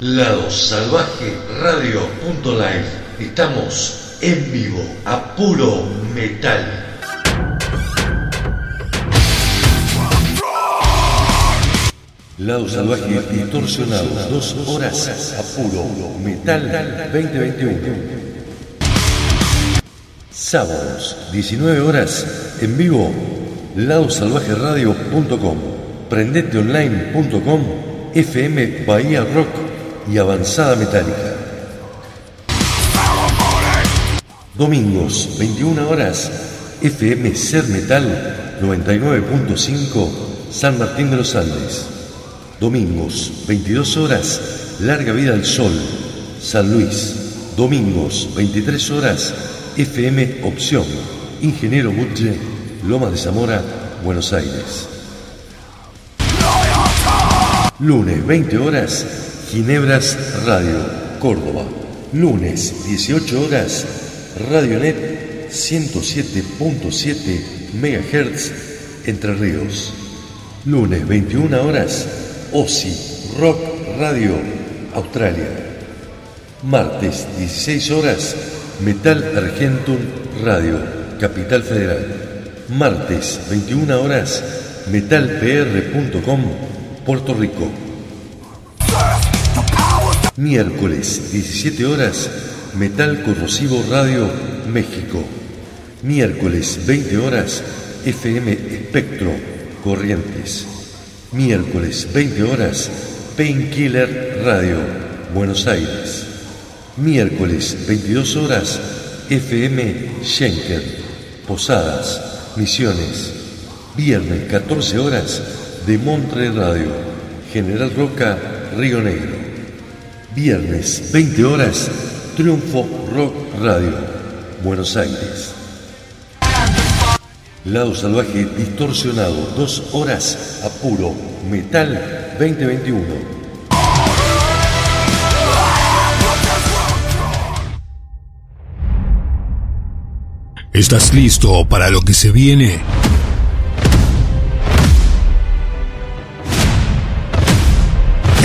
Lado Salvaje Radio.live. Estamos en vivo a puro metal. Lado Salvaje distorsionado, dos horas a puro metal 2021. Sábados, 19 horas, en vivo, ladosalvajeradio.com, prendeteonline.com, FM Bahía Rock y Avanzada Metálica. Domingos, 21 horas, FM Ser Metal 99.5, San Martín de los Andes. Domingos, 22 horas, Larga Vida al Sol, San Luis. Domingos, 23 horas, FM Opción, Ingeniero Budge, Loma de Zamora, Buenos Aires. Lunes, 20 horas, Ginebras Radio, Córdoba. Lunes, 18 horas, Radionet 107.7 MHz, Entre Ríos. Lunes, 21 horas, OSI Rock Radio, Australia. Martes, 16 horas, Metal Argentum Radio, Capital Federal. Martes, 21 horas, metalpr.com, Puerto Rico. Miércoles, 17 horas, Metal Corrosivo Radio, México. Miércoles, 20 horas, FM Espectro, Corrientes. Miércoles, 20 horas, Painkiller Radio, Buenos Aires. Miércoles, 22 horas, FM Schenker, Posadas, Misiones. Viernes, 14 horas, de Montre Radio, General Roca, Río Negro. Viernes, 20 horas, Triunfo Rock Radio, Buenos Aires. Lado Salvaje Distorsionado, dos horas a puro Metal 2021. ¿Estás listo para lo que se viene?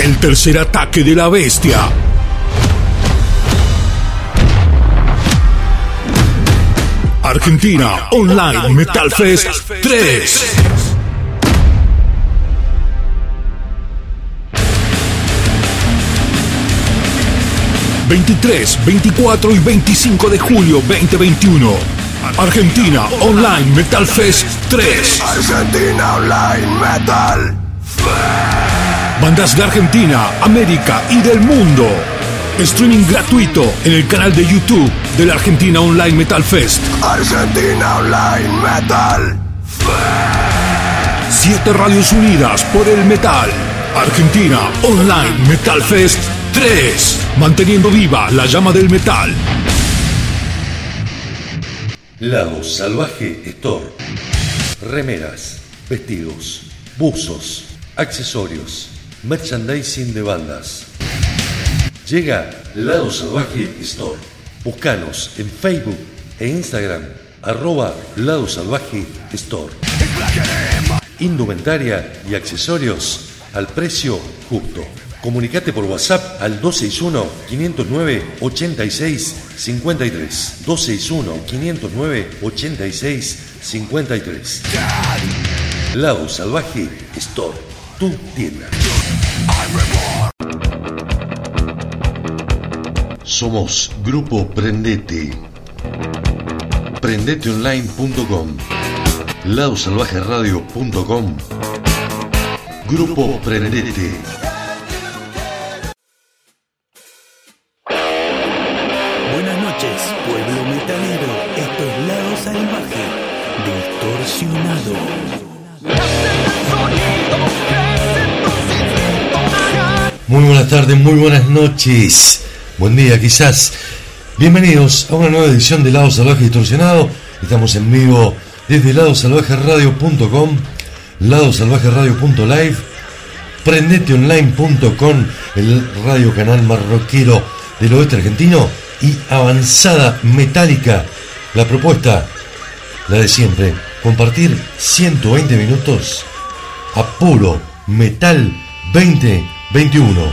El tercer ataque de la bestia. Argentina Online Metal Fest 3. ...23, 24 y 25 de julio 2021... ...Argentina Online Metal Fest 3... Argentina Online Metal Bandas de Argentina, América y del mundo. Streaming gratuito en el canal de YouTube de la Argentina Online Metal Fest. Argentina Online Metal Siete radios unidas por el metal. Argentina Online Metal Fest 3. Manteniendo viva la llama del metal. Lado Salvaje Store. Remeras, vestidos, buzos, accesorios, merchandising de bandas. Llega Lado Salvaje Store. Búscanos en Facebook e Instagram, arroba Lado Salvaje Store. Indumentaria y accesorios al precio justo. Comunicate por WhatsApp al 261-509-8653. 261-509-8653. Lado Salvaje Store, tu tienda. Somos Grupo Prendete. Prendeteonline.com. Ladosalvajeradio.com. Grupo Prendete. Buenas Muy buenas tardes, muy buenas noches. Buen día, quizás. Bienvenidos a una nueva edición de Lado Salvaje Distorsionado. Estamos en vivo desde ladosalvajeradio.com, ladosalvajeradio.live, prendeteonline.com, el radio canal marroquero del oeste argentino y Avanzada Metálica. La propuesta, la de siempre, compartir 120 minutos a metal 21.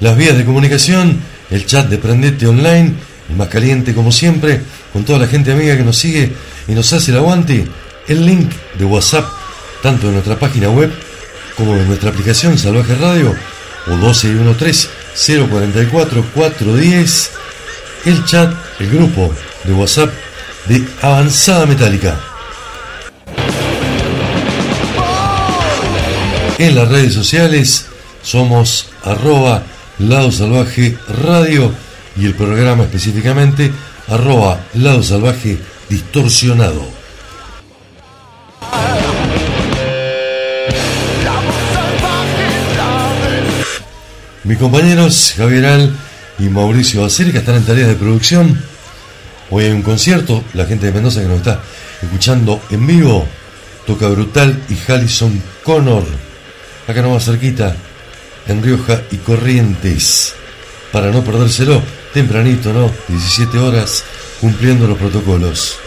Las vías de comunicación, el chat de Prendete Online, el más caliente como siempre, con toda la gente amiga que nos sigue y nos hace el aguante, el link de WhatsApp, tanto de nuestra página web como de nuestra aplicación Salvaje Radio, o 1213-044-410, el chat, el grupo de WhatsApp de Avanzada Metálica. En las redes sociales somos arroba Lado Salvaje Radio y el programa específicamente arroba Lado Salvaje Distorsionado. Mis compañeros Javier Al y Mauricio Acerica están en tareas de producción. Hoy hay un concierto, la gente de Mendoza que nos está escuchando en vivo, toca Brutal y Hallison Connor, acá nomás cerquita, en Rioja y Corrientes. Para no perdérselo, tempranito, ¿no? 17 horas, cumpliendo los protocolos.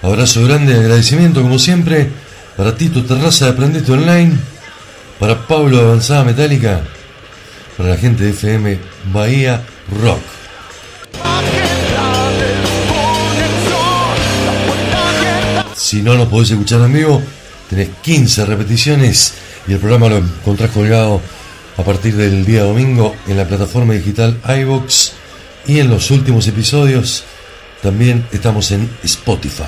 Abrazo grande agradecimiento, como siempre, para Tito Terraza de Aprendete Online, para Pablo Avanzada Metálica, para la gente de FM Bahía Rock. Si no nos podés escuchar en vivo, tenés 15 repeticiones y el programa lo encontrás colgado a partir del día domingo en la plataforma digital iVox y en los últimos episodios también estamos en Spotify.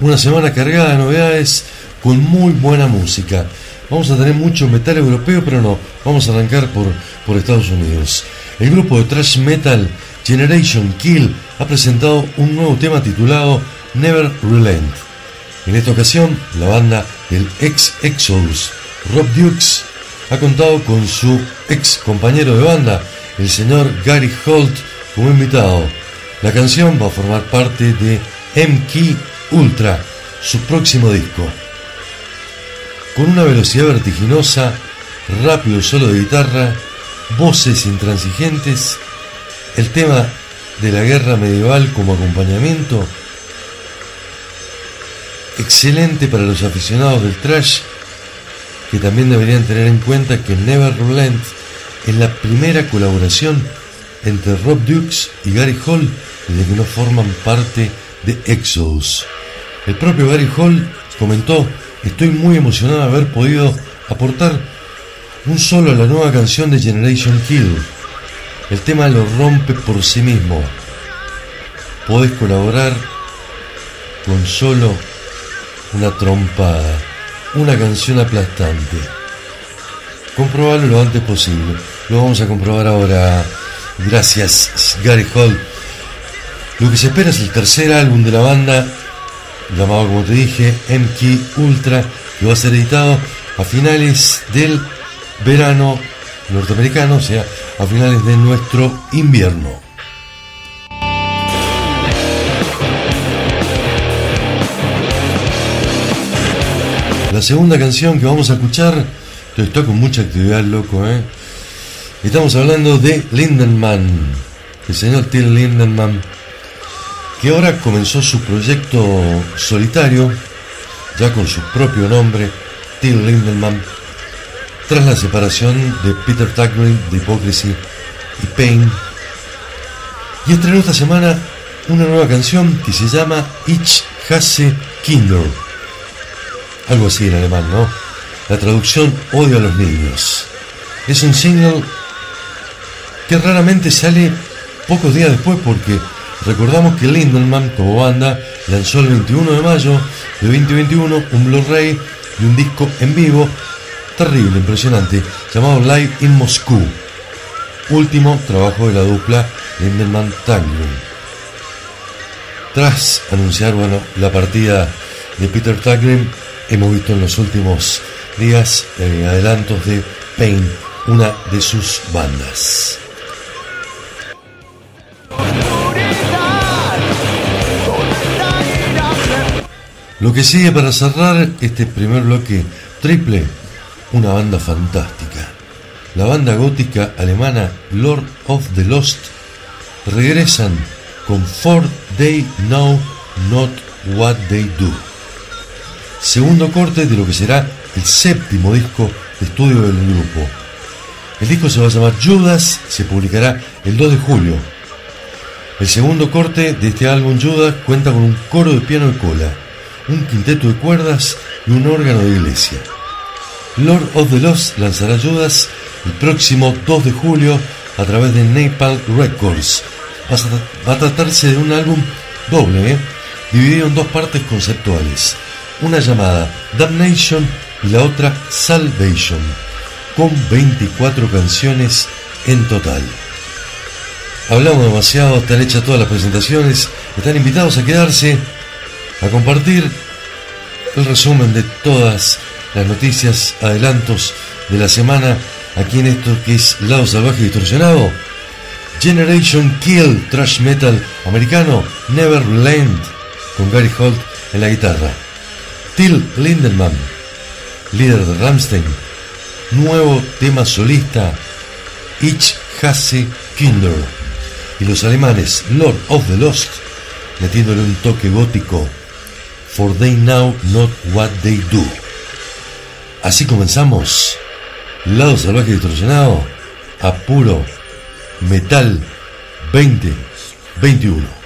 Una semana cargada de novedades con muy buena música. Vamos a tener mucho metal europeo, pero no, vamos a arrancar por, por Estados Unidos. El grupo de thrash metal Generation Kill ha presentado un nuevo tema titulado Never Relent. En esta ocasión, la banda del ex Exodus, Rob Dukes, ha contado con su ex compañero de banda, el señor Gary Holt, como invitado. La canción va a formar parte de MK Ultra, su próximo disco. Con una velocidad vertiginosa, rápido solo de guitarra, voces intransigentes, el tema de la guerra medieval como acompañamiento, excelente para los aficionados del trash, que también deberían tener en cuenta que Never Relent es la primera colaboración entre Rob Dukes y Gary Hall desde que no forman parte de Exodus. El propio Gary Hall comentó, estoy muy emocionado de haber podido aportar un solo a la nueva canción de Generation Kill. El tema lo rompe por sí mismo. Podés colaborar con solo una trompada, una canción aplastante. Comprobarlo lo antes posible. Lo vamos a comprobar ahora. Gracias, Gary Hall. Lo que se espera es el tercer álbum de la banda llamado como te dije MK Ultra, que va a ser editado a finales del verano norteamericano, o sea, a finales de nuestro invierno. La segunda canción que vamos a escuchar, estoy con mucha actividad, loco, ¿eh? Estamos hablando de Lindenman, el señor Till Lindenman que ahora comenzó su proyecto solitario, ya con su propio nombre, Till Lindemann, tras la separación de Peter Tuckman de Hypocrisy y Pain, y estrenó esta semana una nueva canción que se llama Ich hasse Kinder, algo así en alemán, ¿no? La traducción Odio a los niños. Es un single que raramente sale pocos días después porque Recordamos que Lindelman, como banda, lanzó el 21 de mayo de 2021 un Blu-ray de un disco en vivo terrible, impresionante, llamado Live in Moscú. Último trabajo de la dupla Lindelman Tanglin. Tras anunciar bueno, la partida de Peter Taglin, hemos visto en los últimos días eh, adelantos de Pain, una de sus bandas. Lo que sigue para cerrar este primer bloque triple, una banda fantástica. La banda gótica alemana Lord of the Lost regresan con Four Day Now Not What They Do. Segundo corte de lo que será el séptimo disco de estudio del grupo. El disco se va a llamar Judas, se publicará el 2 de julio. El segundo corte de este álbum Judas cuenta con un coro de piano de cola, un quinteto de cuerdas y un órgano de iglesia. Lord of the Lost lanzará Judas el próximo 2 de julio a través de Napalm Records. Va a tratarse de un álbum doble, ¿eh? dividido en dos partes conceptuales, una llamada Damnation y la otra Salvation, con 24 canciones en total. Hablamos demasiado, están hechas todas las presentaciones, están invitados a quedarse, a compartir el resumen de todas las noticias, adelantos de la semana aquí en esto que es Lado Salvaje Distorsionado. Generation Kill, Trash Metal americano, Neverland, con Gary Holt en la guitarra. Till Lindemann, líder de Ramstein, nuevo tema solista, Ich hasse Kinder. Y los alemanes Lord of the Lost, metiéndole un toque gótico, For They Know Not What They Do. Así comenzamos. Lado Salvaje Distorsionado a puro metal 2021.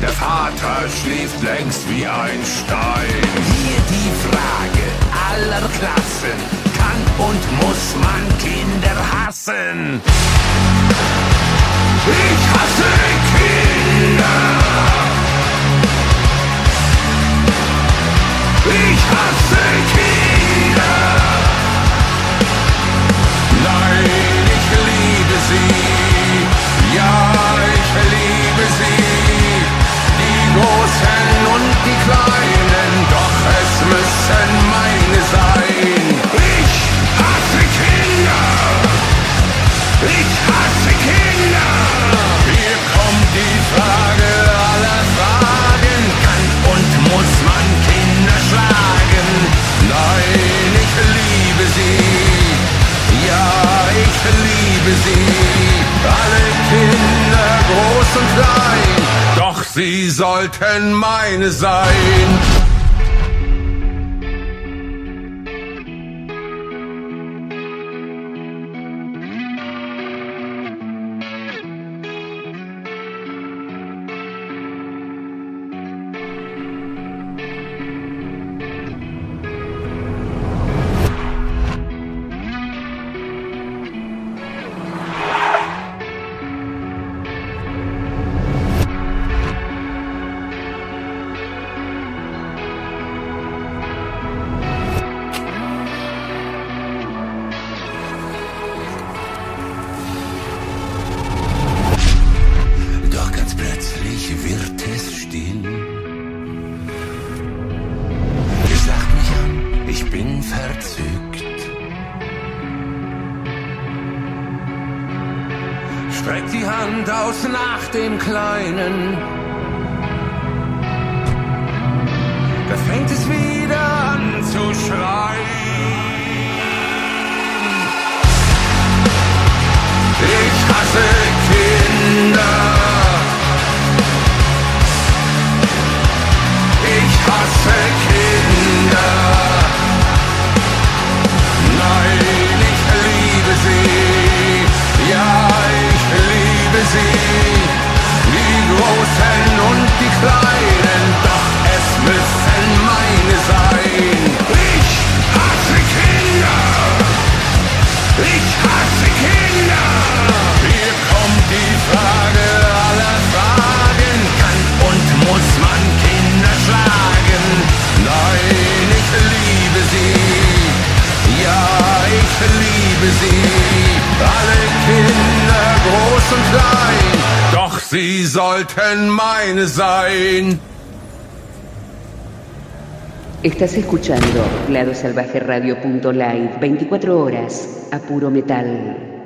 Der Vater schläft längst wie ein Stein. Hier die Frage aller Klassen. Kann und muss man Kinder hassen? Ich hasse Kinder. Ich hasse Kinder. liebe sie, alle Kinder groß und klein, doch sie sollten meine sein. Estás escuchando ladosalvajeradio.live 24 horas a puro metal.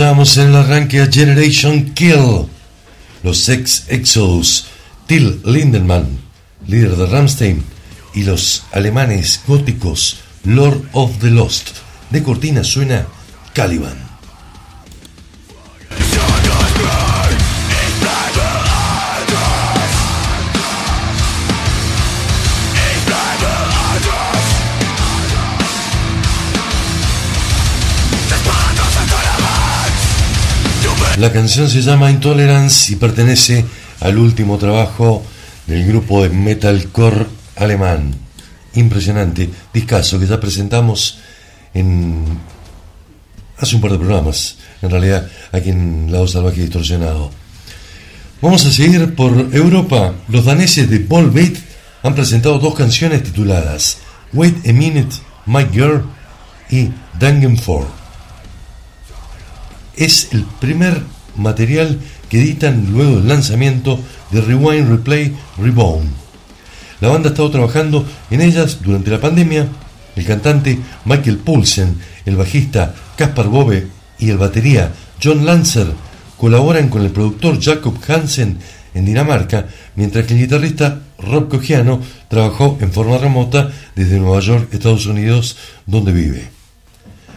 En el arranque a Generation Kill, los Sex Exos, Till Lindemann, líder de Ramstein, y los alemanes góticos Lord of the Lost. De cortina suena Caliban. La canción se llama Intolerance y pertenece al último trabajo del grupo de metalcore alemán. Impresionante, discazo que ya presentamos en hace un par de programas, en realidad aquí en Lado Salvaje Distorsionado. Vamos a seguir por Europa. Los daneses de Volbeat han presentado dos canciones tituladas Wait a Minute, My Girl y Dangen 4. Es el primer material que editan luego del lanzamiento de Rewind, Replay, Reborn. La banda ha estado trabajando en ellas durante la pandemia. El cantante Michael Poulsen, el bajista Caspar Bobe y el batería John Lancer colaboran con el productor Jacob Hansen en Dinamarca, mientras que el guitarrista Rob Cogiano trabajó en forma remota desde Nueva York, Estados Unidos, donde vive.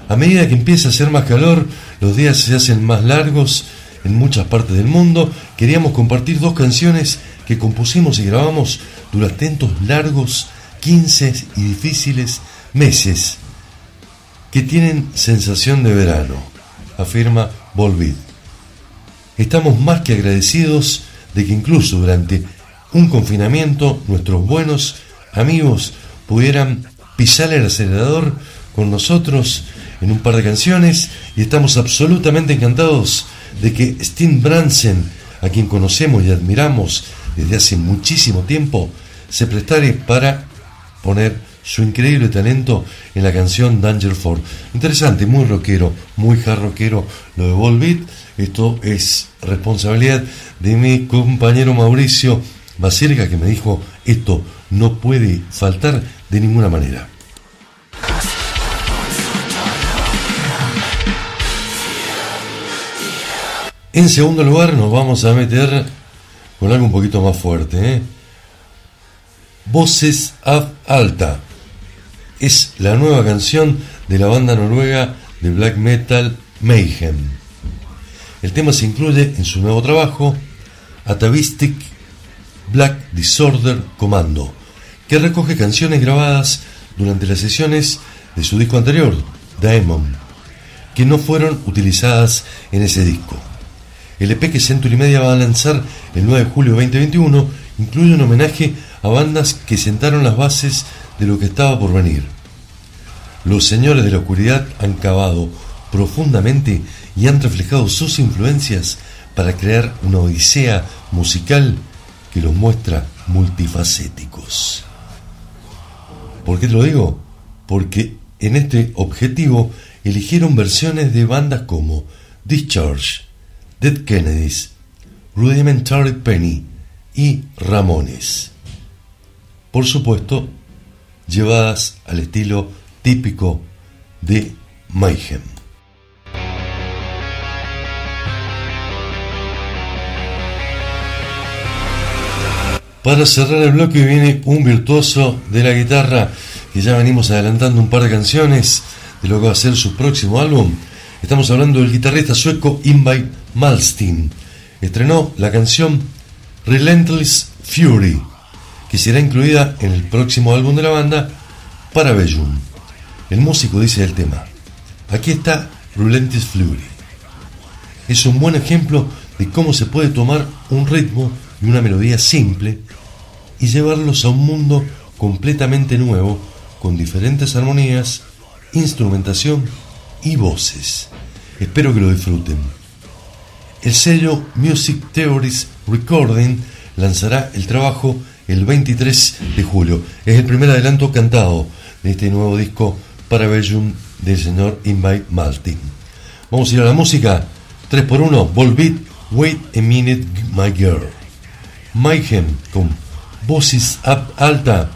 A medida que empieza a hacer más calor, los días se hacen más largos en muchas partes del mundo, queríamos compartir dos canciones que compusimos y grabamos durante estos largos, 15 y difíciles meses que tienen sensación de verano, afirma Volvid. Estamos más que agradecidos de que incluso durante un confinamiento nuestros buenos amigos pudieran pisar el acelerador con nosotros en un par de canciones y estamos absolutamente encantados de que Steve Bransen, a quien conocemos y admiramos desde hace muchísimo tiempo, se prestare para poner su increíble talento en la canción Danger Force. Interesante, muy rockero, muy hard rockero lo de Volbeat. Esto es responsabilidad de mi compañero Mauricio Basirga que me dijo esto no puede faltar de ninguna manera. En segundo lugar nos vamos a meter con algo un poquito más fuerte. ¿eh? Voces Ab Alta. Es la nueva canción de la banda noruega de black metal Mayhem. El tema se incluye en su nuevo trabajo Atavistic Black Disorder Commando, que recoge canciones grabadas durante las sesiones de su disco anterior, Daemon, que no fueron utilizadas en ese disco. El EP que Century Media va a lanzar el 9 de julio de 2021 incluye un homenaje a bandas que sentaron las bases de lo que estaba por venir. Los señores de la oscuridad han cavado profundamente y han reflejado sus influencias para crear una odisea musical que los muestra multifacéticos. ¿Por qué te lo digo? Porque en este objetivo eligieron versiones de bandas como Discharge, Dead Kennedys, Rudimentary Penny y Ramones. Por supuesto, llevadas al estilo típico de Mayhem. Para cerrar el bloque viene un virtuoso de la guitarra que ya venimos adelantando un par de canciones de lo que va a ser su próximo álbum. Estamos hablando del guitarrista sueco Invite Malstein. Estrenó la canción Relentless Fury, que será incluida en el próximo álbum de la banda, Parabellum. El músico dice el tema, aquí está Relentless Fury. Es un buen ejemplo de cómo se puede tomar un ritmo y una melodía simple y llevarlos a un mundo completamente nuevo, con diferentes armonías, instrumentación y voces. Espero que lo disfruten. El sello Music Theories Recording lanzará el trabajo el 23 de julio. Es el primer adelanto cantado de este nuevo disco para Belgium del señor Invite Maltin. Vamos a ir a la música. 3x1, Volbeat, Wait a Minute, My Girl. Mayhem con Voices Up Alta.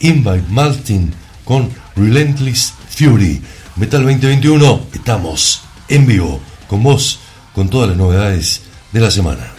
Invite Maltin con Relentless Fury. Metal 2021, estamos en vivo con vos, con todas las novedades de la semana.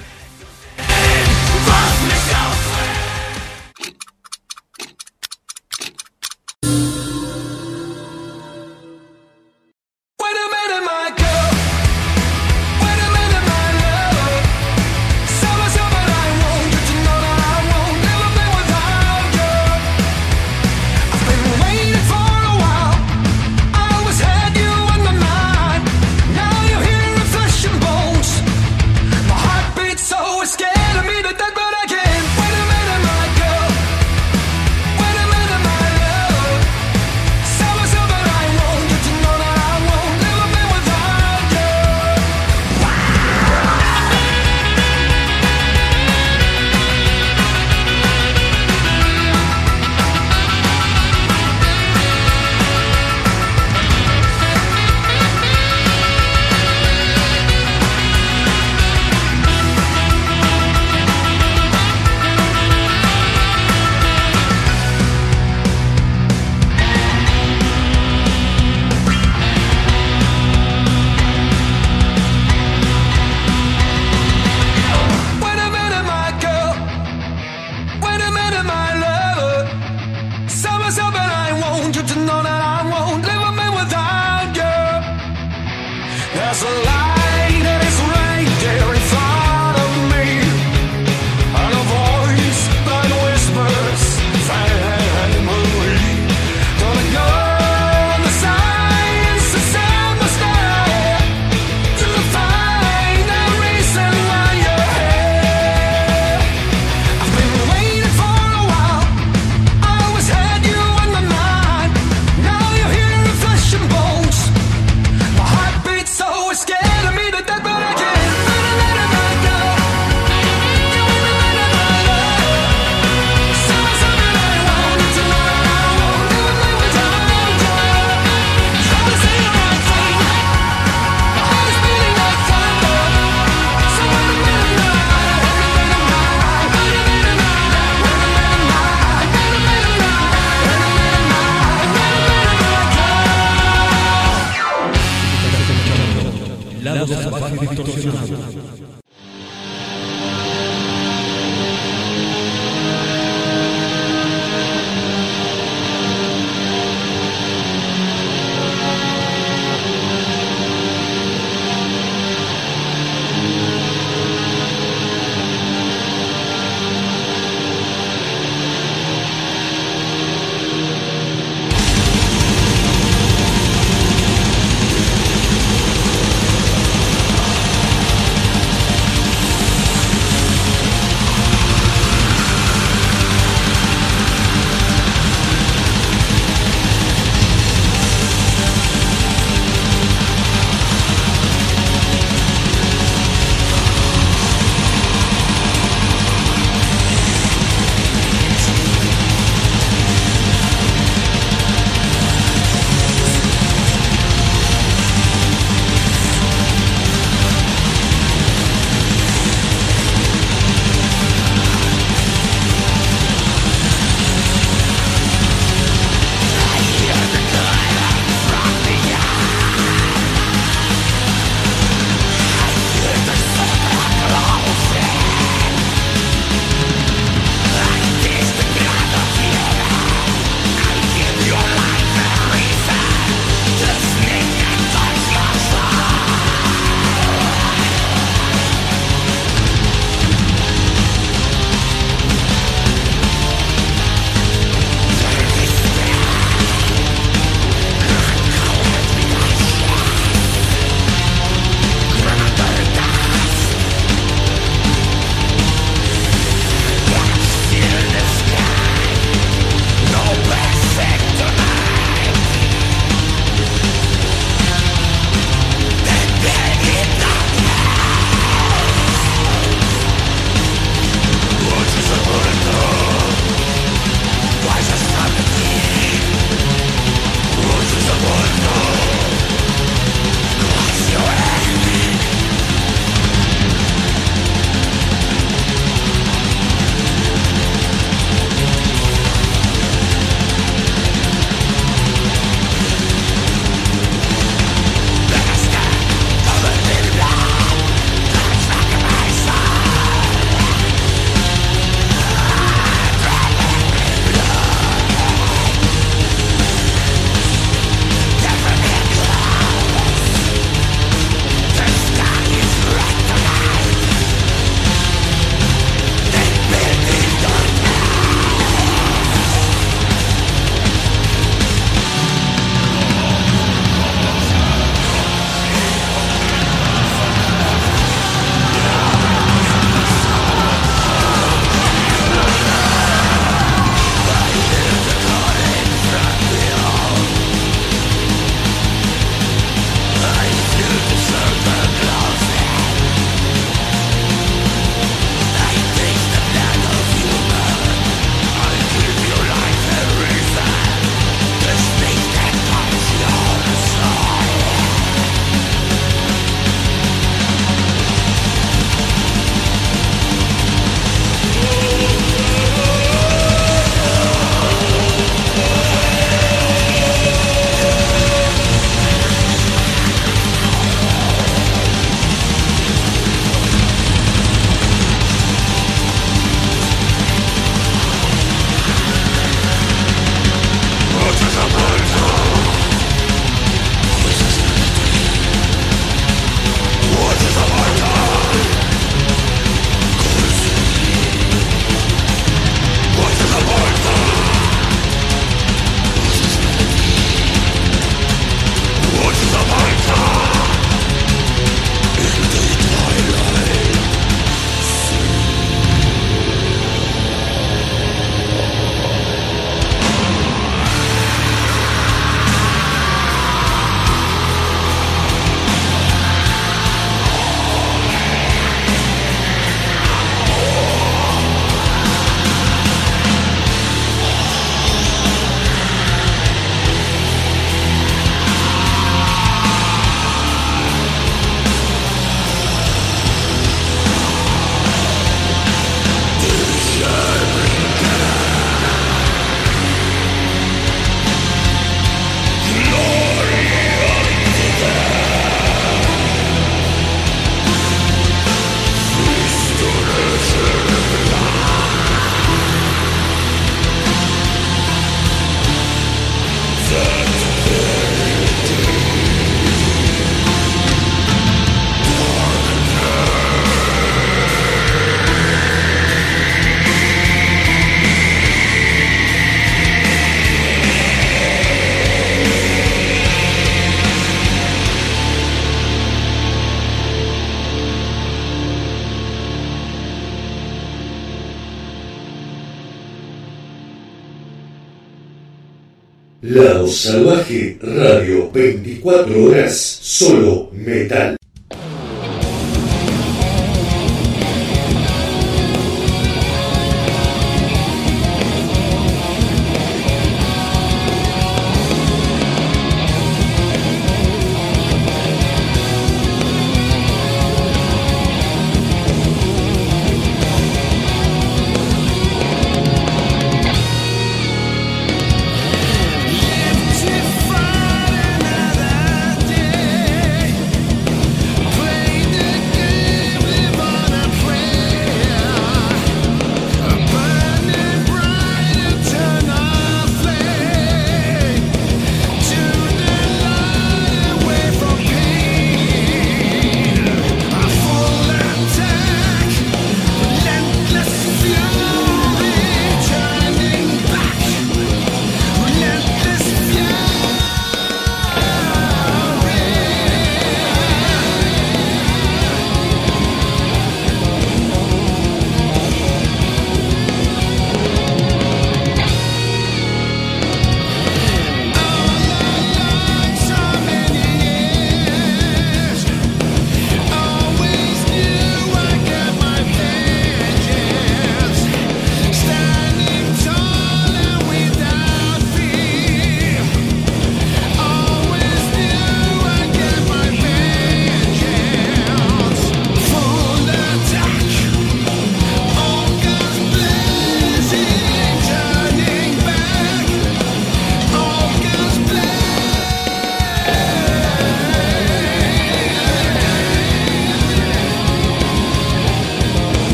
Salvaje Radio 24 horas, solo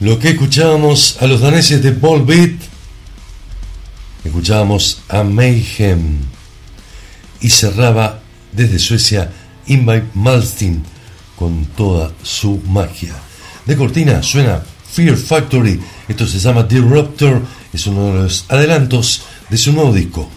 Lo que escuchábamos a los daneses de Paul Beat, escuchábamos a Mayhem y cerraba desde Suecia Invite Malstein con toda su magia. De cortina suena Fear Factory, esto se llama Disruptor, es uno de los adelantos de su nuevo disco.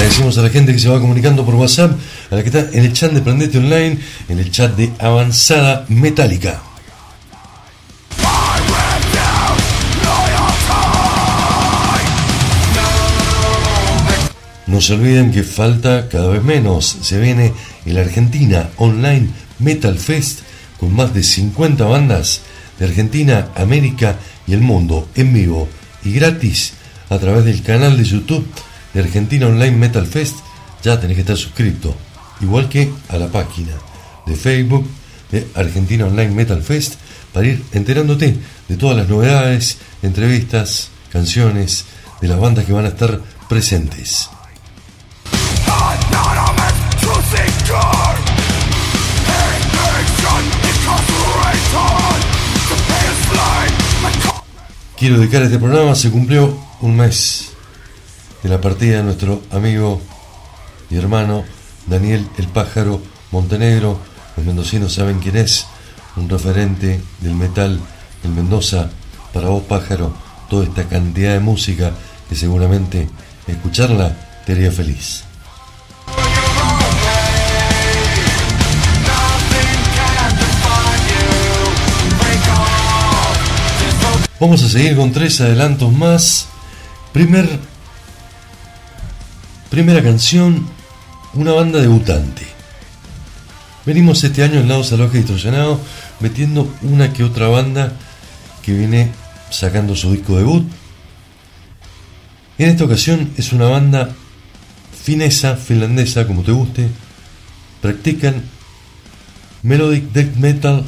Agradecemos a la gente que se va comunicando por WhatsApp, a la que está en el chat de Prendete Online, en el chat de Avanzada Metálica. No se olviden que falta cada vez menos. Se viene el Argentina Online Metal Fest con más de 50 bandas de Argentina, América y el mundo en vivo y gratis a través del canal de YouTube de Argentina Online Metal Fest. Ya tenés que estar suscrito, igual que a la página de Facebook de Argentina Online Metal Fest para ir enterándote de todas las novedades, entrevistas, canciones de las bandas que van a estar presentes. Quiero dedicar este programa, se cumplió un mes de la partida de nuestro amigo y hermano Daniel el Pájaro Montenegro. Los mendocinos saben quién es, un referente del metal en Mendoza. Para vos, Pájaro, toda esta cantidad de música que seguramente escucharla te haría feliz. Vamos a seguir con tres adelantos más. Primer, primera canción, una banda debutante. Venimos este año en Lado Salvaje Distorsionado metiendo una que otra banda que viene sacando su disco debut. En esta ocasión es una banda finesa, finlandesa, como te guste. Practican Melodic Death Metal.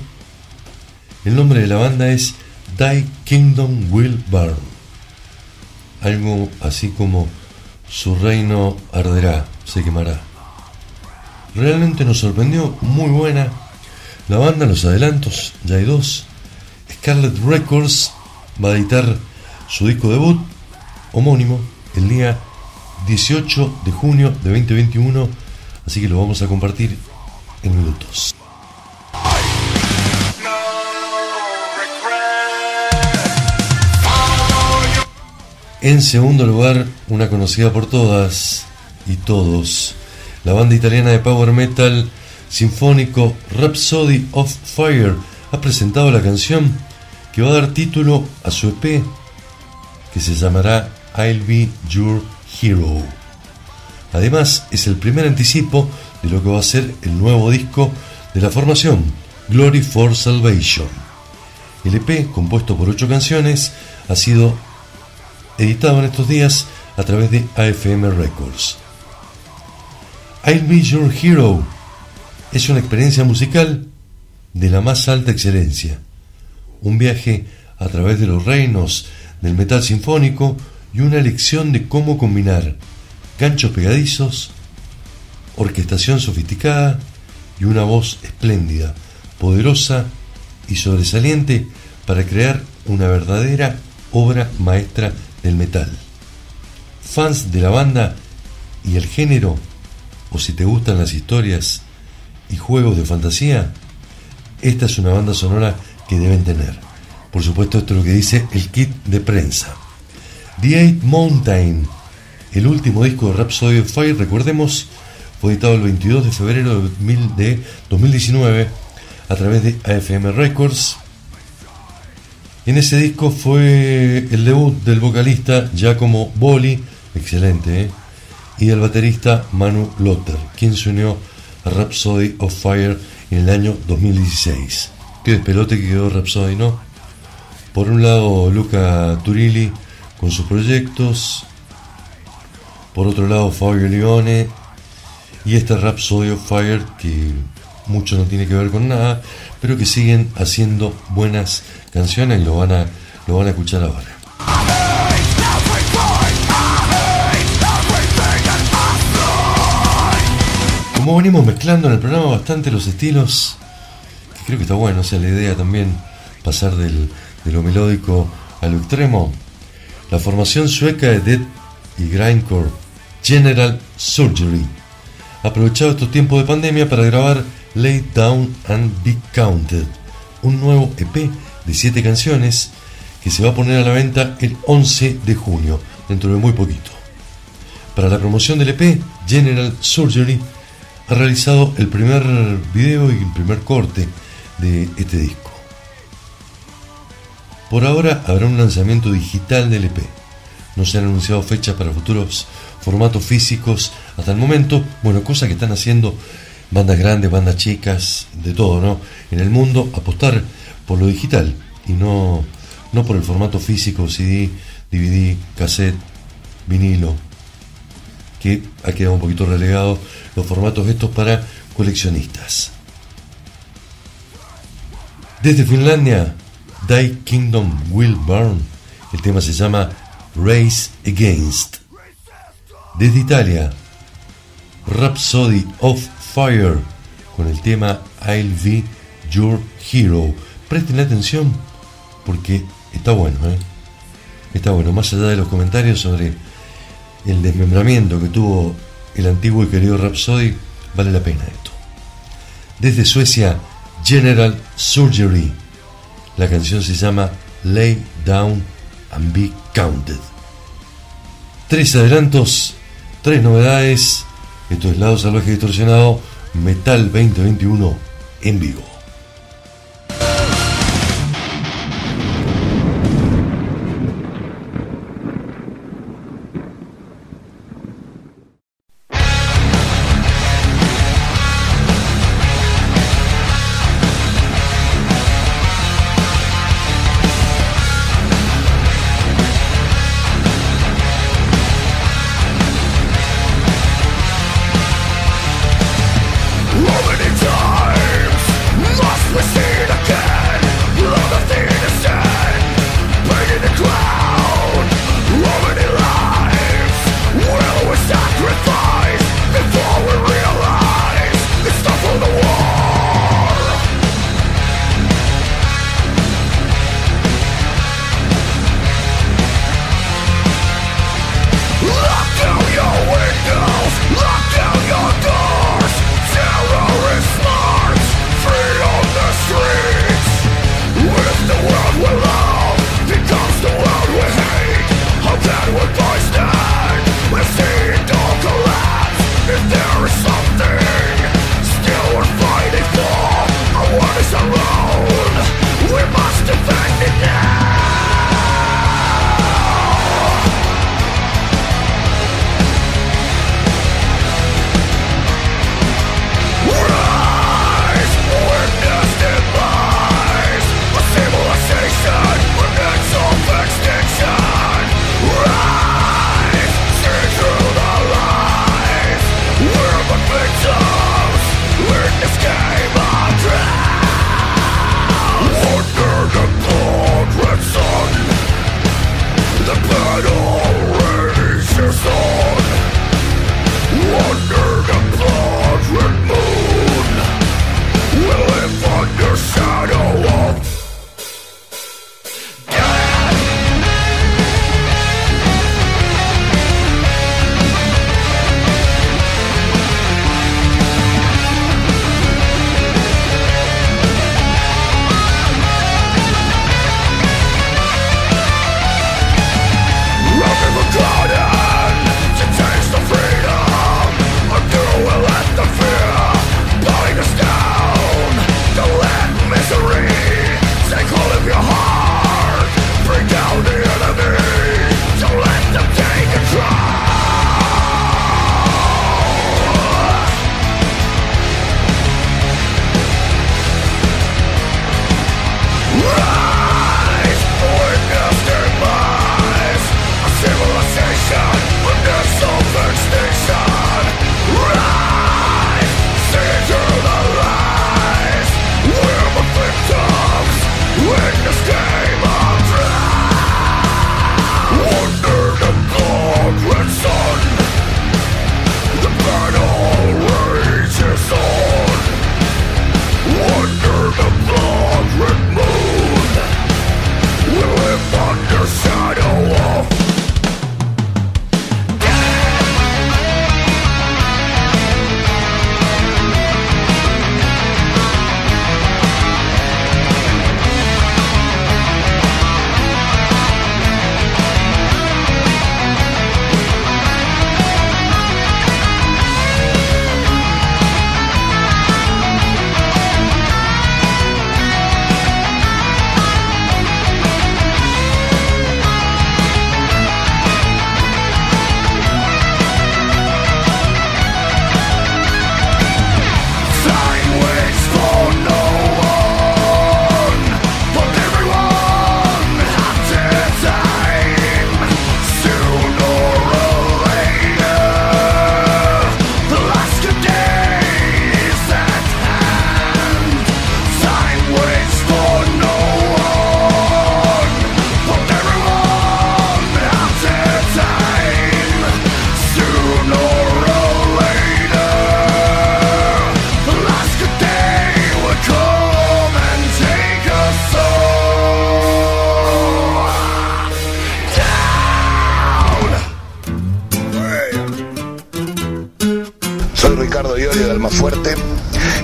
El nombre de la banda es Thy Kingdom Will Burn. Algo así como su reino arderá, se quemará. Realmente nos sorprendió, muy buena. La banda, los adelantos, ya hay dos. Scarlet Records va a editar su disco debut homónimo el día 18 de junio de 2021, así que lo vamos a compartir en minutos. En segundo lugar, una conocida por todas y todos, la banda italiana de power metal sinfónico Rhapsody of Fire ha presentado la canción que va a dar título a su EP que se llamará I'll Be Your Hero. Además, es el primer anticipo de lo que va a ser el nuevo disco de la formación, Glory for Salvation. El EP, compuesto por ocho canciones, ha sido editado en estos días a través de AFM Records. I'll Be Your Hero es una experiencia musical de la más alta excelencia, un viaje a través de los reinos del metal sinfónico y una lección de cómo combinar ganchos pegadizos, orquestación sofisticada y una voz espléndida, poderosa y sobresaliente para crear una verdadera obra maestra del metal. Fans de la banda y el género, o si te gustan las historias y juegos de fantasía, esta es una banda sonora que deben tener. Por supuesto, esto es lo que dice el kit de prensa. The Eight Mountain, el último disco de Rhapsody of Fire, recordemos, fue editado el 22 de febrero de 2019 a través de AFM Records en ese disco fue el debut del vocalista Giacomo Boli, excelente, ¿eh? y del baterista Manu Lotter, quien se unió a Rhapsody of Fire en el año 2016. Qué despelote que quedó Rhapsody, ¿no? Por un lado, Luca Turilli con sus proyectos, por otro lado, Fabio Leone, y este Rhapsody of Fire que mucho no tiene que ver con nada, pero que siguen haciendo buenas canciones y lo van a, lo van a escuchar ahora. como venimos mezclando en el programa bastante los estilos, que creo que está bueno, o sea, la idea también pasar del, de lo melódico a lo extremo, la formación sueca de Dead y Grindcore General Surgery ha aprovechado estos tiempos de pandemia para grabar Lay Down and Be Counted, un nuevo EP de 7 canciones que se va a poner a la venta el 11 de junio, dentro de muy poquito. Para la promoción del EP, General Surgery ha realizado el primer video y el primer corte de este disco. Por ahora habrá un lanzamiento digital del EP. No se han anunciado fechas para futuros formatos físicos hasta el momento. Bueno, cosa que están haciendo bandas grandes, bandas chicas, de todo, ¿no? En el mundo, apostar por lo digital y no, no por el formato físico, CD, DVD, cassette, vinilo, que ha quedado un poquito relegado los formatos estos para coleccionistas. Desde Finlandia, Die Kingdom Will Burn, el tema se llama Race Against. Desde Italia, Rhapsody of Fire, con el tema I'll Be Your Hero. Presten atención porque está bueno, ¿eh? Está bueno, más allá de los comentarios sobre el desmembramiento que tuvo el antiguo y querido Rhapsody, vale la pena esto. Desde Suecia, General Surgery. La canción se llama Lay Down and Be Counted. Tres adelantos, tres novedades. Esto es Lado Salvaje Distorsionado, Metal 2021 en vivo.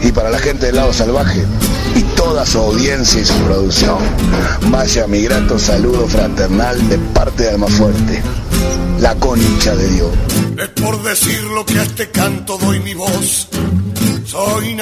y para la gente del lado salvaje y toda su audiencia y su producción, vaya mi grato saludo fraternal de parte de Alma Fuerte, la concha de Dios. Es por decir lo que a este canto doy mi voz. Soy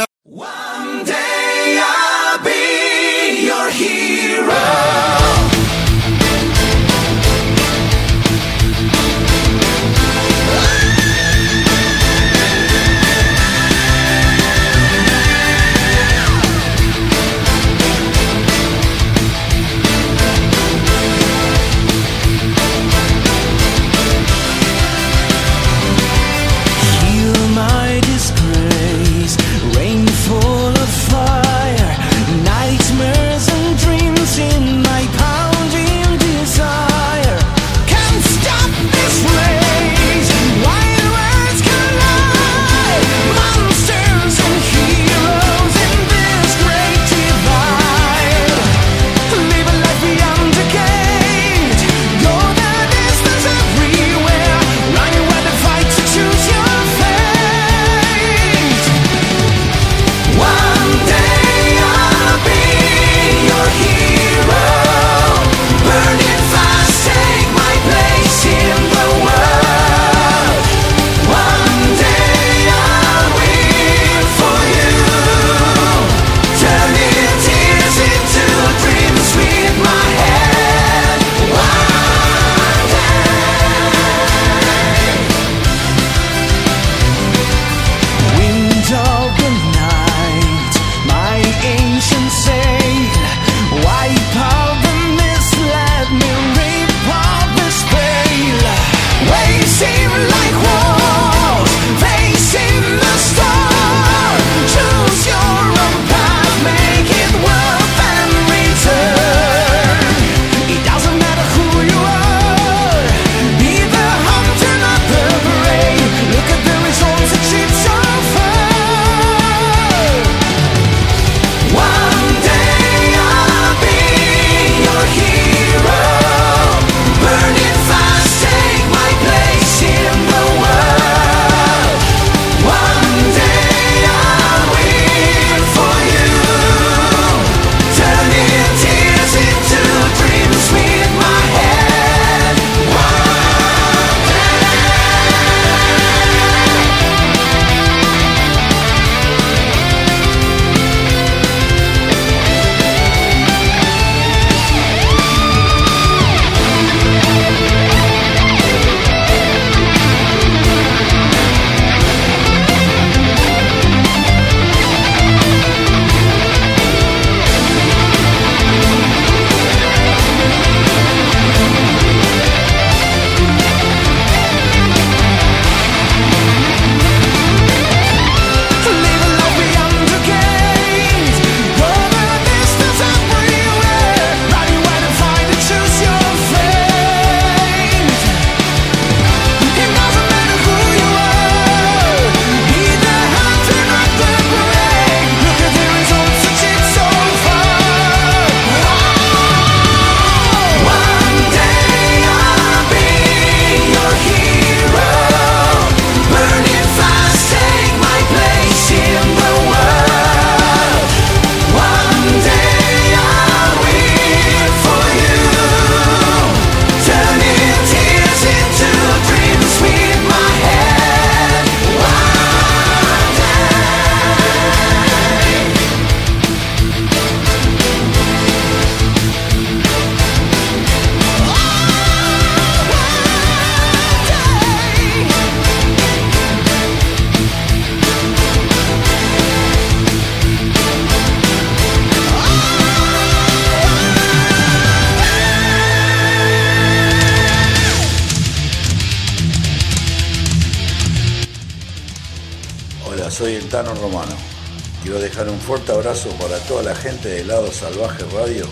gente de Lado Salvaje Radio,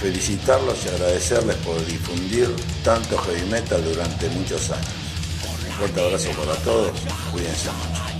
felicitarlos y agradecerles por difundir tanto heavy metal durante muchos años. Un fuerte abrazo para todos, cuídense mucho.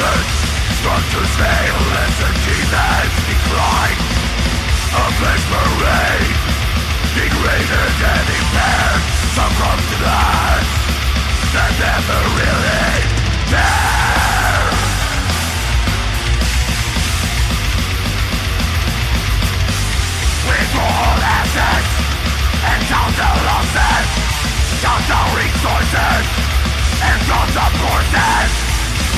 Empty crewman Structures fail, energy that's decline. A place parade Degraded and impaired Some come to that That never really care With all assets And count the losses. Count the resources And count the courses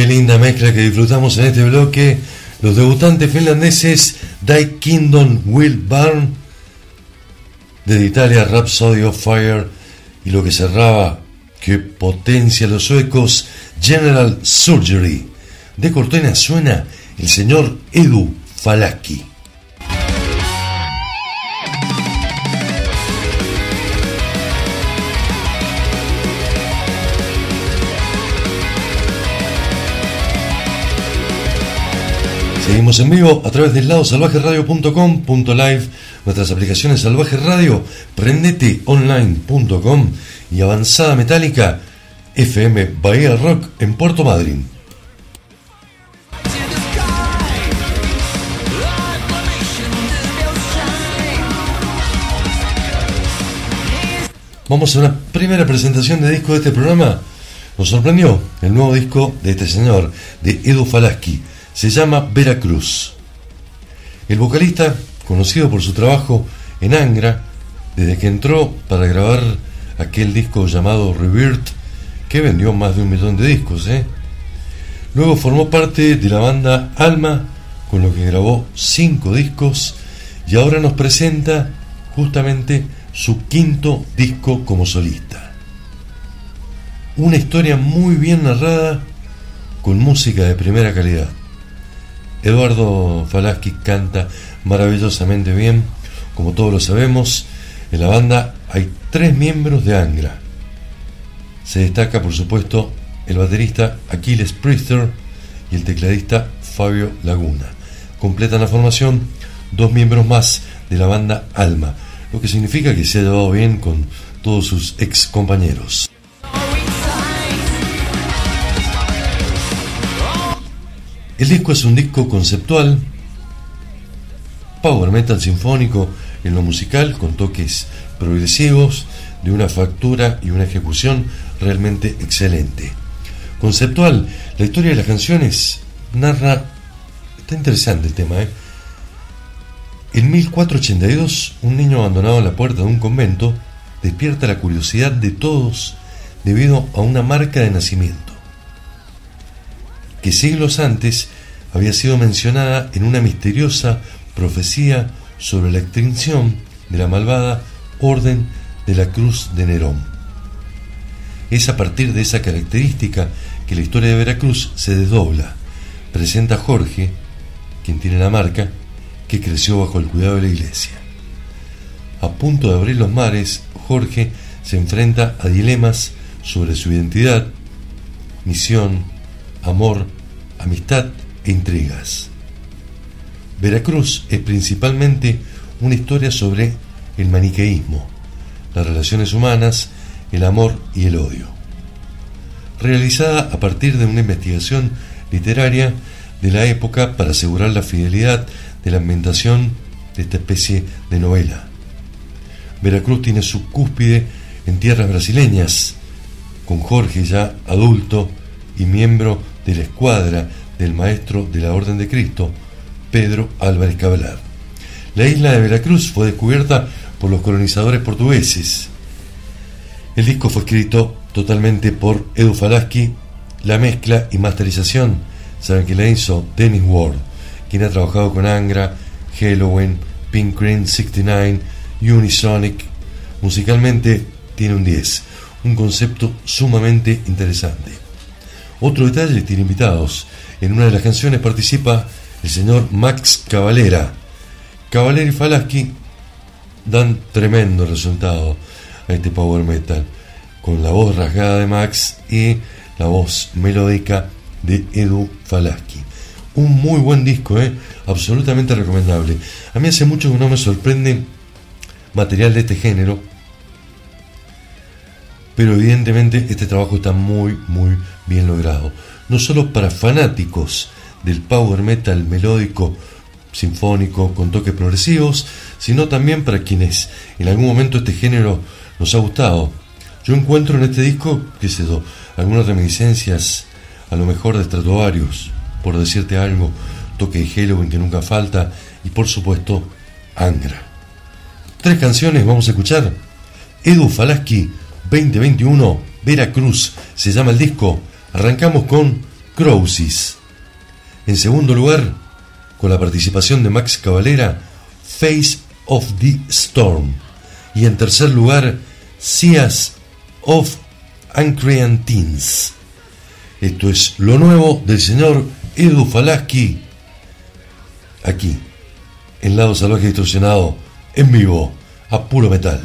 Qué linda mezcla que disfrutamos en este bloque. Los debutantes finlandeses Die Kingdom Will Burn de Italia Rhapsody of Fire y lo que cerraba, que potencia los suecos, General Surgery. De Cortena suena el señor Edu Falaki. Seguimos en vivo a través del lado salvajeradio.com.live, nuestras aplicaciones Salvaje Radio, prendeteonline.com y Avanzada Metálica FM Bahía Rock en Puerto Madryn. Vamos a una primera presentación de disco de este programa. Nos sorprendió el nuevo disco de este señor, de Edu Falaski. Se llama Veracruz. El vocalista, conocido por su trabajo en Angra, desde que entró para grabar aquel disco llamado Rebirth, que vendió más de un millón de discos. ¿eh? Luego formó parte de la banda Alma, con lo que grabó cinco discos, y ahora nos presenta justamente su quinto disco como solista. Una historia muy bien narrada, con música de primera calidad. Eduardo Falaski canta maravillosamente bien, como todos lo sabemos. En la banda hay tres miembros de Angra. Se destaca, por supuesto, el baterista Aquiles Priester y el tecladista Fabio Laguna. Completan la formación dos miembros más de la banda Alma, lo que significa que se ha llevado bien con todos sus ex compañeros. El disco es un disco conceptual, power metal sinfónico en lo musical, con toques progresivos, de una factura y una ejecución realmente excelente. Conceptual, la historia de las canciones narra, está interesante el tema, ¿eh? En 1482, un niño abandonado en la puerta de un convento despierta la curiosidad de todos debido a una marca de nacimiento, que siglos antes había sido mencionada en una misteriosa profecía sobre la extinción de la malvada Orden de la Cruz de Nerón. Es a partir de esa característica que la historia de Veracruz se desdobla. Presenta a Jorge, quien tiene la marca, que creció bajo el cuidado de la iglesia. A punto de abrir los mares, Jorge se enfrenta a dilemas sobre su identidad, misión, amor, amistad e intrigas. Veracruz es principalmente una historia sobre el maniqueísmo, las relaciones humanas, el amor y el odio. Realizada a partir de una investigación literaria de la época para asegurar la fidelidad de la ambientación de esta especie de novela. Veracruz tiene su cúspide en tierras brasileñas, con Jorge ya adulto y miembro de la escuadra del maestro de la Orden de Cristo, Pedro Álvarez Cabral. La isla de Veracruz fue descubierta por los colonizadores portugueses. El disco fue escrito totalmente por Edu Falaschi, la mezcla y masterización, saben que la hizo Dennis Ward, quien ha trabajado con Angra, Halloween, Pink Green 69, Unisonic. Musicalmente tiene un 10, un concepto sumamente interesante. Otro detalle tiene invitados. En una de las canciones participa el señor Max Cavalera. Cavalera y Falaschi dan tremendo resultado a este power metal, con la voz rasgada de Max y la voz melódica de Edu Falaschi. Un muy buen disco, ¿eh? absolutamente recomendable. A mí hace mucho que no me sorprende material de este género, pero evidentemente este trabajo está muy, muy bien logrado. No solo para fanáticos del power metal melódico, sinfónico, con toques progresivos, sino también para quienes en algún momento este género nos ha gustado. Yo encuentro en este disco, qué sé yo, algunas reminiscencias, a lo mejor de Stratovarius, por decirte algo, toque de Halloween que nunca falta, y por supuesto, Angra. Tres canciones vamos a escuchar. Edu Falaschi, 2021, Veracruz, se llama el disco. Arrancamos con Crowsis. En segundo lugar, con la participación de Max Cavalera, Face of the Storm. Y en tercer lugar, Seas of Ancreantines. Esto es lo nuevo del señor Edu Falaschi. Aquí, en Lado Salvaje Distorsionado, en vivo, a puro metal.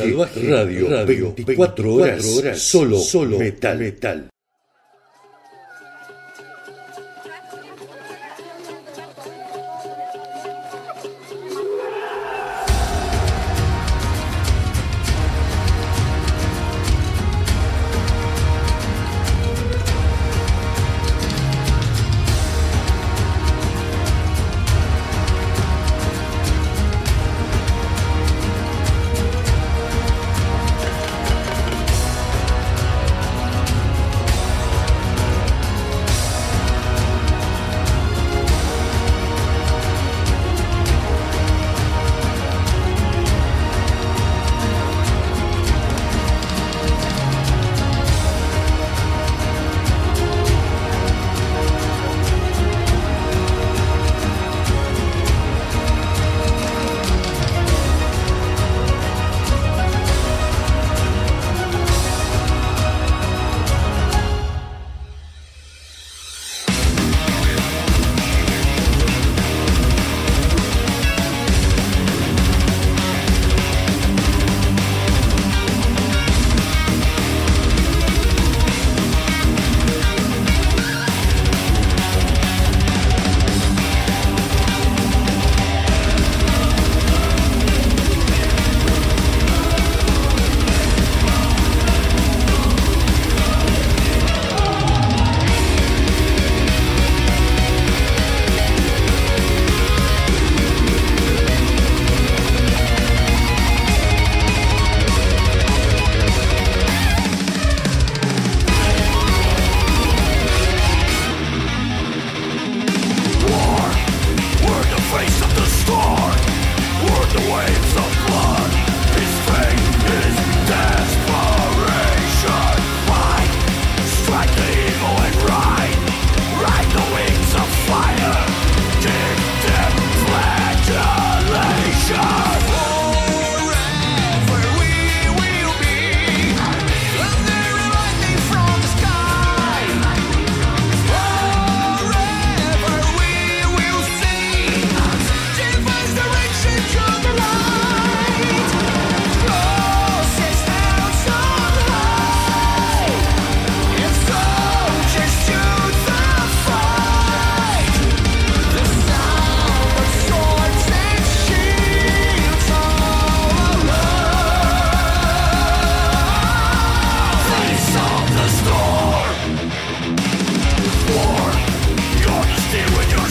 Salvaje, salvaje, radio, radio, 24 horas, horas, solo, solo metal, metal.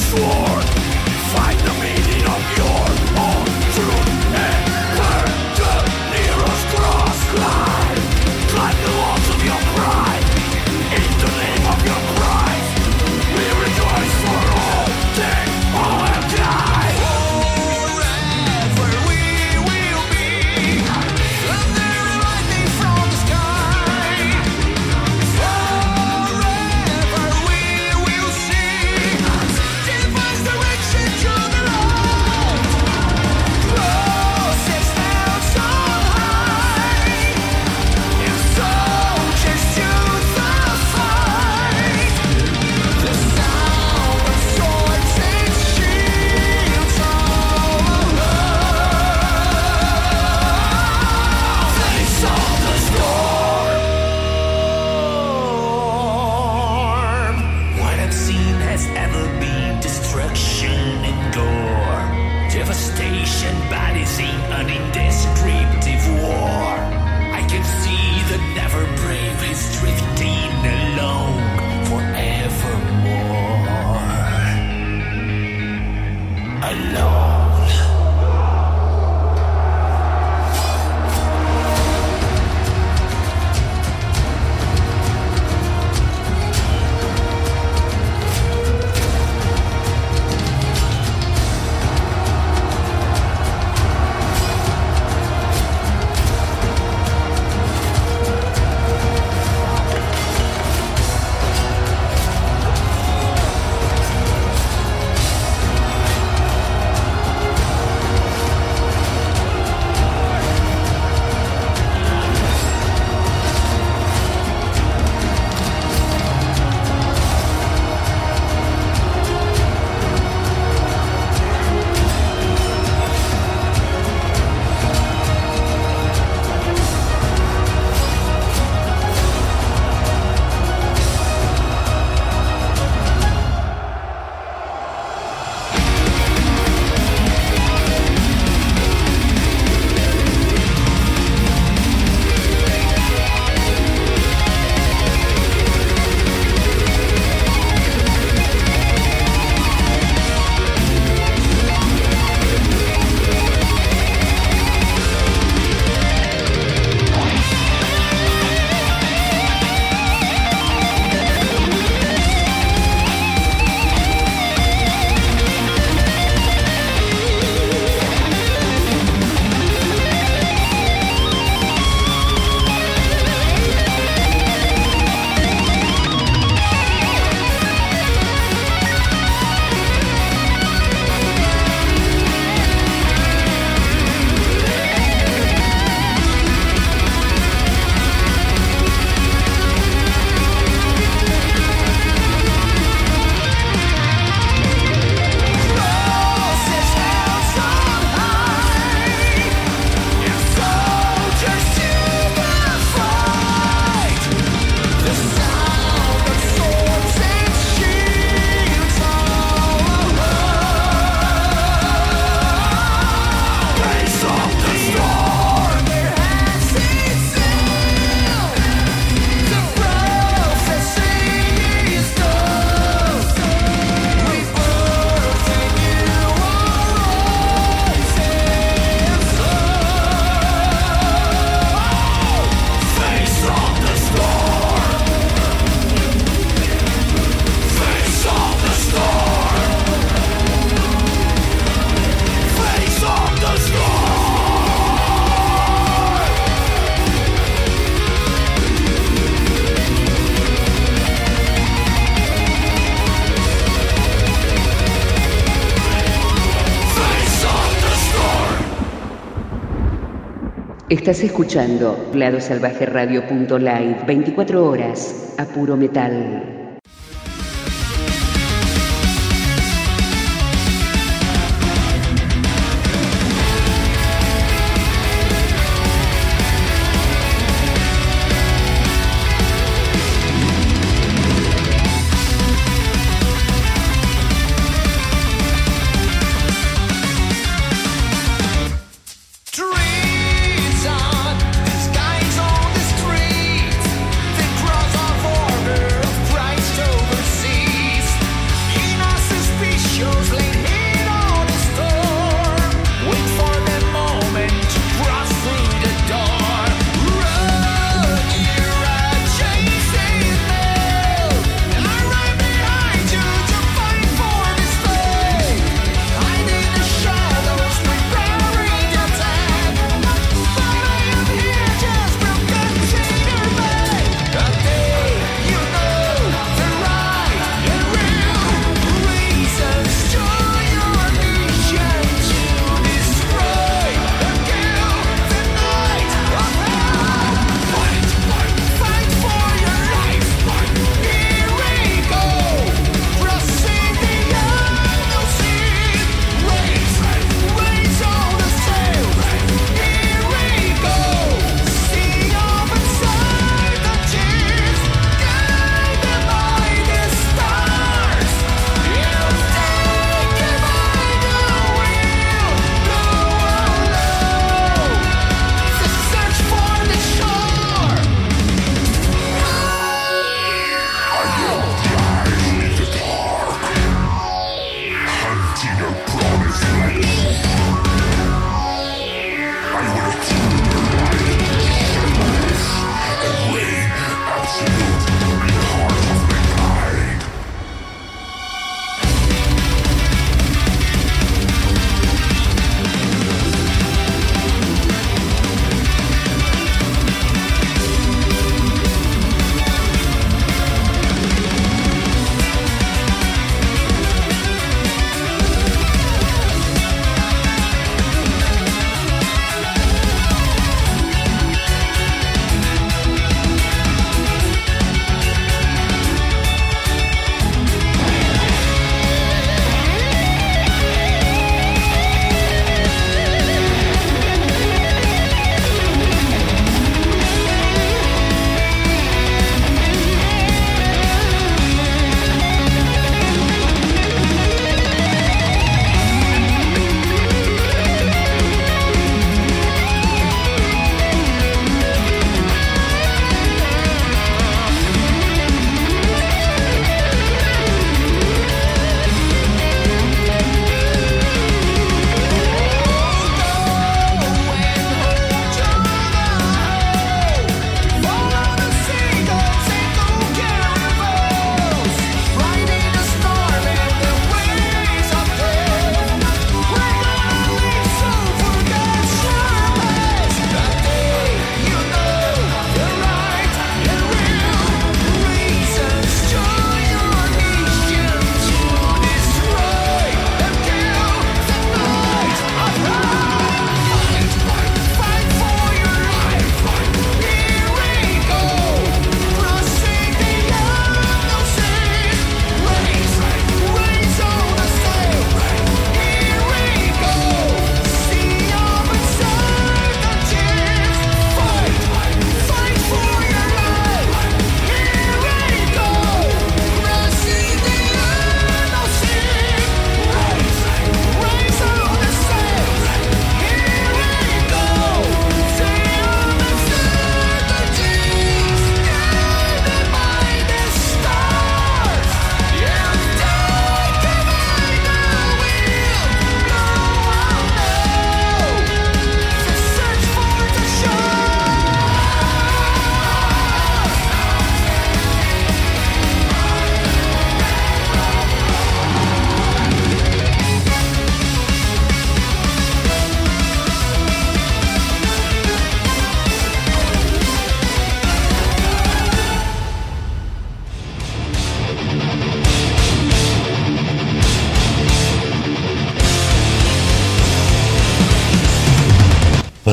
sword. Estás escuchando ladosalvajeradio.live 24 horas a puro metal.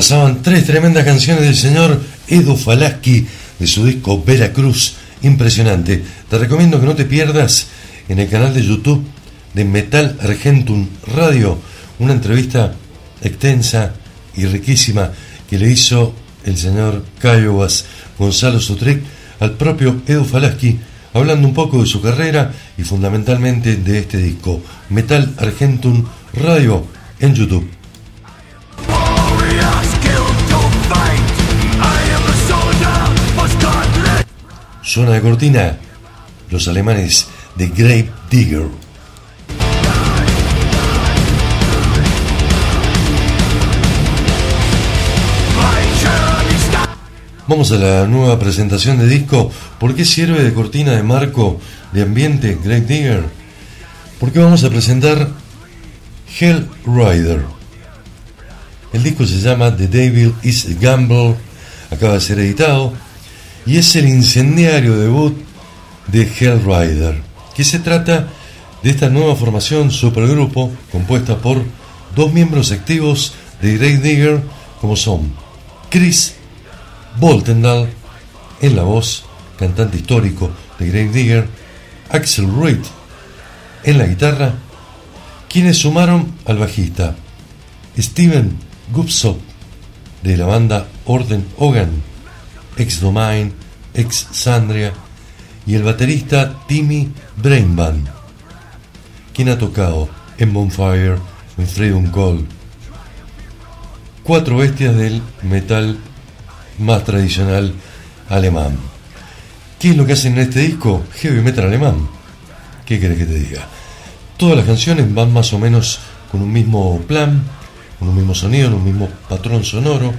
Pasaban tres tremendas canciones del señor Edu Falaski de su disco Veracruz. Impresionante. Te recomiendo que no te pierdas en el canal de YouTube de Metal Argentum Radio una entrevista extensa y riquísima que le hizo el señor Cayoas Gonzalo Sotrek al propio Edu Falaski, hablando un poco de su carrera y fundamentalmente de este disco, Metal Argentum Radio en YouTube. Zona de cortina, los alemanes de Grave Digger. Vamos a la nueva presentación de disco. ¿Por qué sirve de cortina de marco de ambiente Grave Digger? Porque vamos a presentar Hell Rider. El disco se llama The Devil is a Gamble, acaba de ser editado y es el incendiario debut de Hell Rider, que se trata de esta nueva formación supergrupo compuesta por dos miembros activos de Grave Digger como son Chris Boltendal en la voz, cantante histórico de Grave Digger, Axel Reed en la guitarra, quienes sumaron al bajista Steven Gupsop de la banda Orden Hogan, ex Domain, ex Sandria, y el baterista Timmy Brainband, quien ha tocado en Bonfire, en Freedom Call. Cuatro bestias del metal más tradicional alemán. ¿Qué es lo que hacen en este disco? Heavy metal alemán. ¿Qué querés que te diga? Todas las canciones van más o menos con un mismo plan, con un mismo sonido, un mismo patrón sonoro.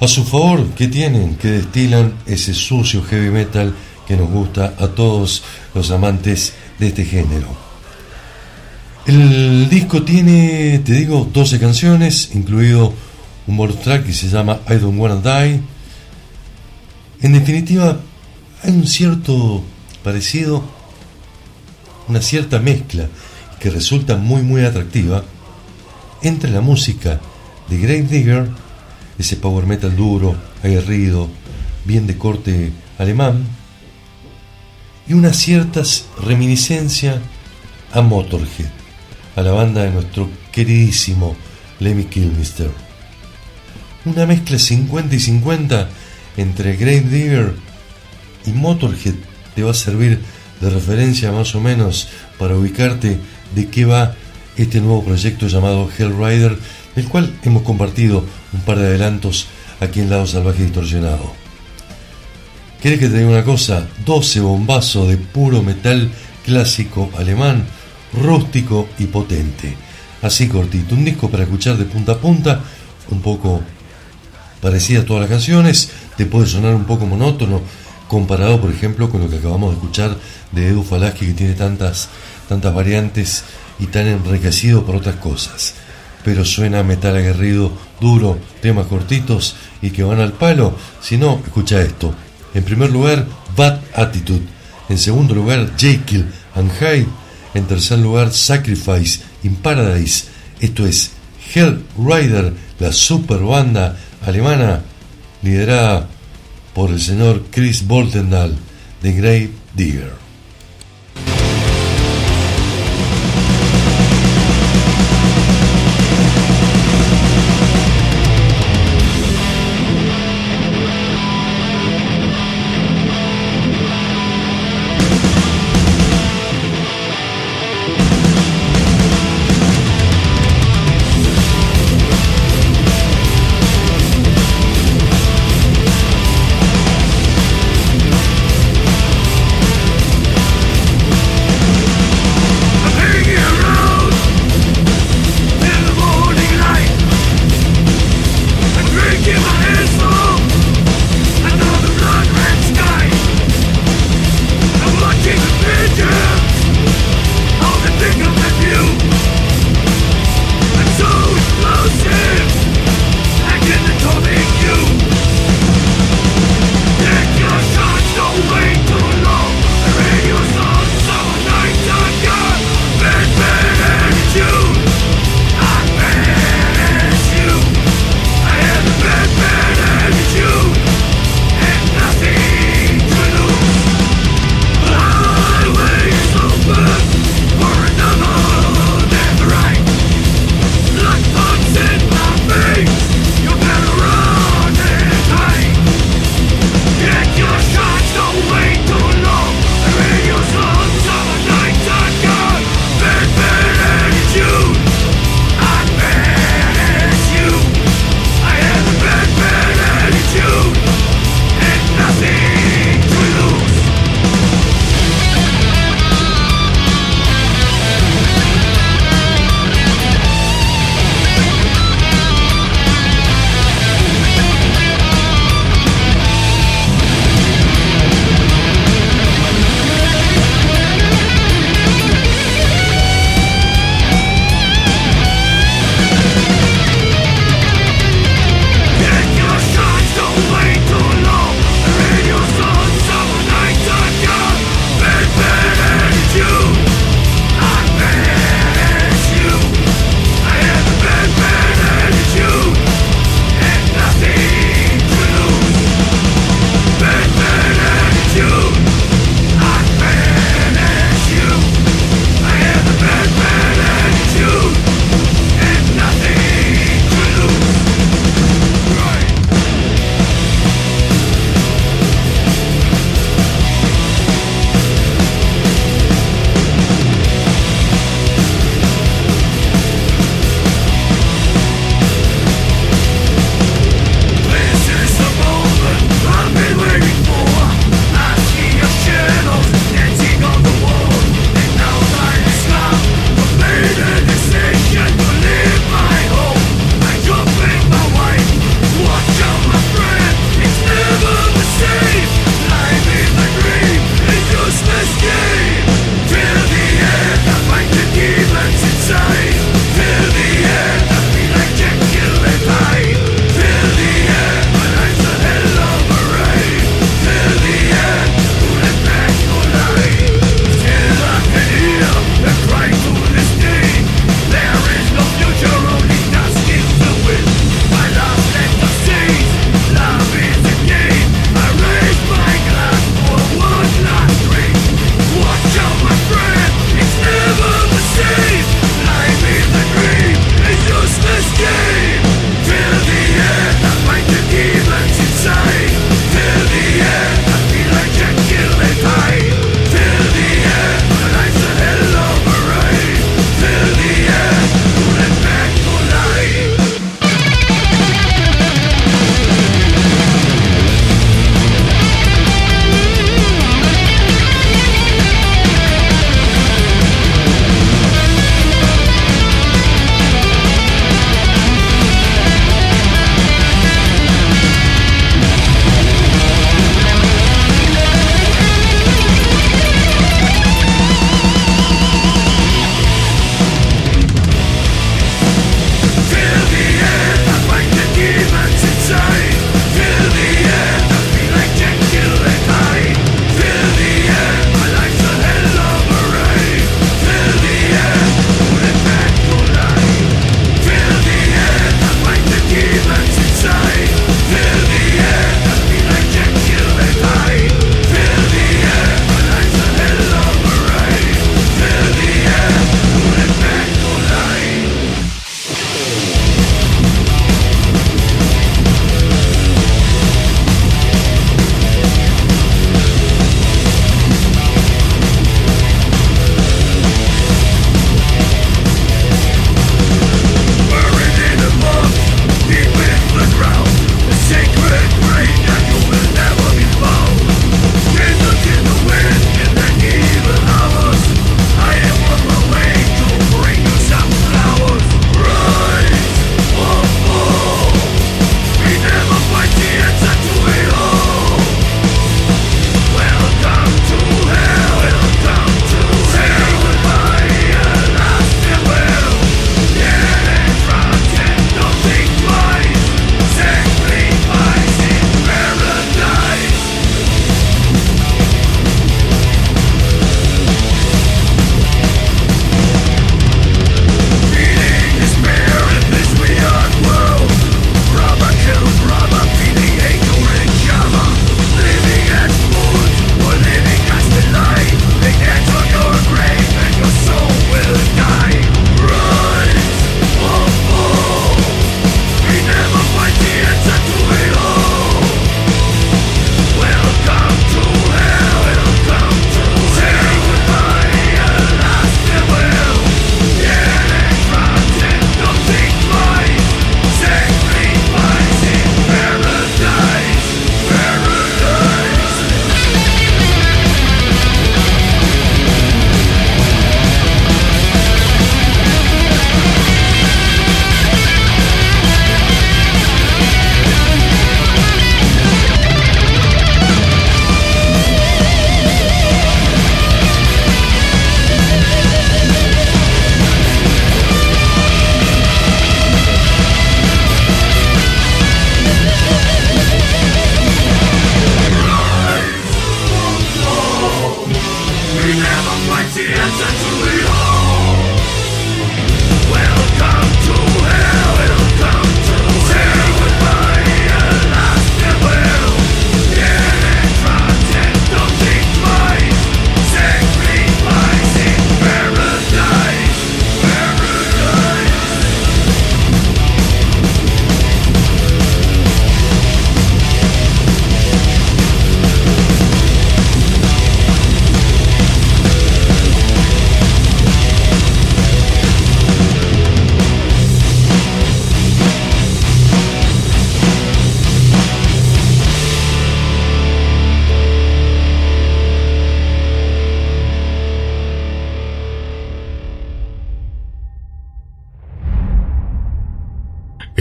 A su favor, ¿qué tienen? Que destilan ese sucio heavy metal que nos gusta a todos los amantes de este género. El disco tiene, te digo, 12 canciones, incluido un bonus track que se llama I Don't Wanna Die. En definitiva, hay un cierto parecido, una cierta mezcla que resulta muy muy atractiva entre la música de Grave Digger, ese power metal duro, aguerrido, bien de corte alemán, y una cierta reminiscencia a Motorhead, a la banda de nuestro queridísimo Lemmy Kilmister. Una mezcla 50 y 50 entre Grave Digger y Motorhead te va a servir de referencia más o menos para ubicarte de qué va este nuevo proyecto llamado Hell Rider, del cual hemos compartido un par de adelantos aquí en Lado Salvaje Distorsionado. ¿Querés que te diga una cosa? 12 bombazos de puro metal clásico alemán, rústico y potente. Así cortito, un disco para escuchar de punta a punta, un poco parecido a todas las canciones, te puede sonar un poco monótono, comparado por ejemplo con lo que acabamos de escuchar de Edu Falaski que tiene tantas, tantas variantes y tan enriquecido por otras cosas. Pero suena metal aguerrido, duro, temas cortitos y que van al palo. Si no, escucha esto. En primer lugar, Bad Attitude. En segundo lugar, Jekyll and Hyde. En tercer lugar, Sacrifice in Paradise. Esto es Hell Rider, la super banda alemana liderada por el señor Chris Boltendal de Grave Digger.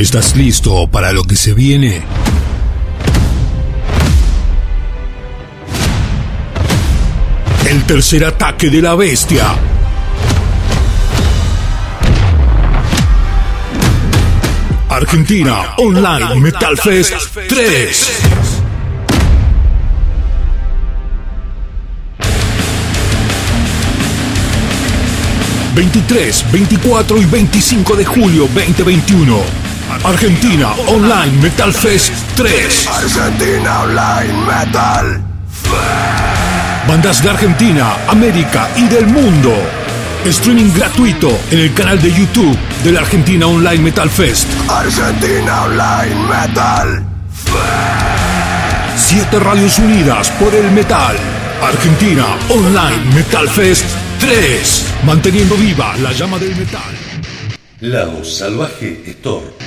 ¿Estás listo para lo que se viene? El tercer ataque de la bestia. Argentina Online Metal Fest 3. 23, 24 y 25 de julio 2021. Argentina Online Metal Fest 3. Argentina Online Metal. Bandas de Argentina, América y del mundo. Streaming gratuito en el canal de YouTube de la Argentina Online Metal Fest. Argentina Online Metal. Siete radios unidas por el metal. Argentina Online Metal Fest 3. Manteniendo viva la llama del metal. Lado Salvaje Store.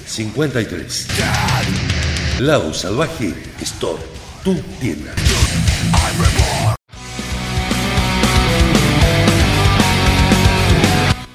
Lado Salvaje Store, tu tienda.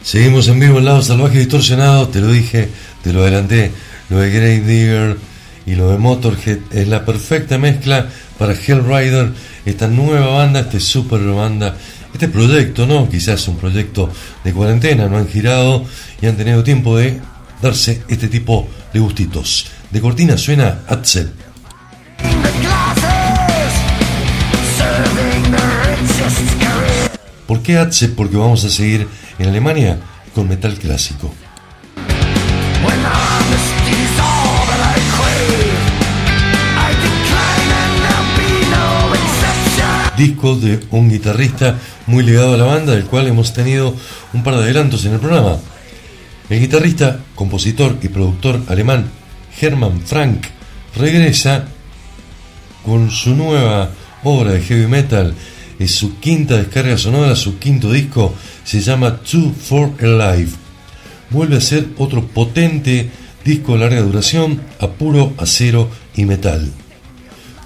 Seguimos en vivo en Lado Salvaje Distorsionado, te lo dije, te lo adelanté, lo de Grave Digger y lo de Motorhead es la perfecta mezcla para Hellrider, esta nueva banda, este super banda, este proyecto, ¿no? Quizás un proyecto de cuarentena, no han girado y han tenido tiempo de darse este tipo de gustitos. De cortina suena Atzel. ¿Por qué Atze? Porque vamos a seguir en Alemania con metal clásico. Disco de un guitarrista muy ligado a la banda, del cual hemos tenido un par de adelantos en el programa. El guitarrista, compositor y productor alemán Hermann Frank regresa con su nueva obra de heavy metal, es su quinta descarga sonora, su quinto disco, se llama Two for Alive. Vuelve a ser otro potente disco de larga duración a puro acero y metal.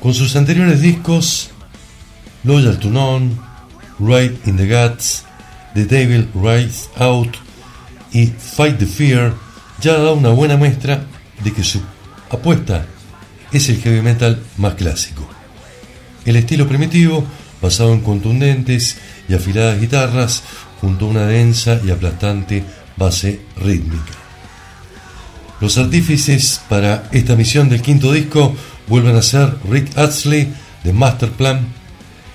Con sus anteriores discos, Loyal to None, Right in the Guts, The Devil Rise Out y Fight the Fear, ya da una buena muestra de que su apuesta es el heavy metal más clásico. El estilo primitivo, basado en contundentes y afiladas guitarras, junto a una densa y aplastante base rítmica. Los artífices para esta misión del quinto disco vuelven a ser Rick Astley de Masterplan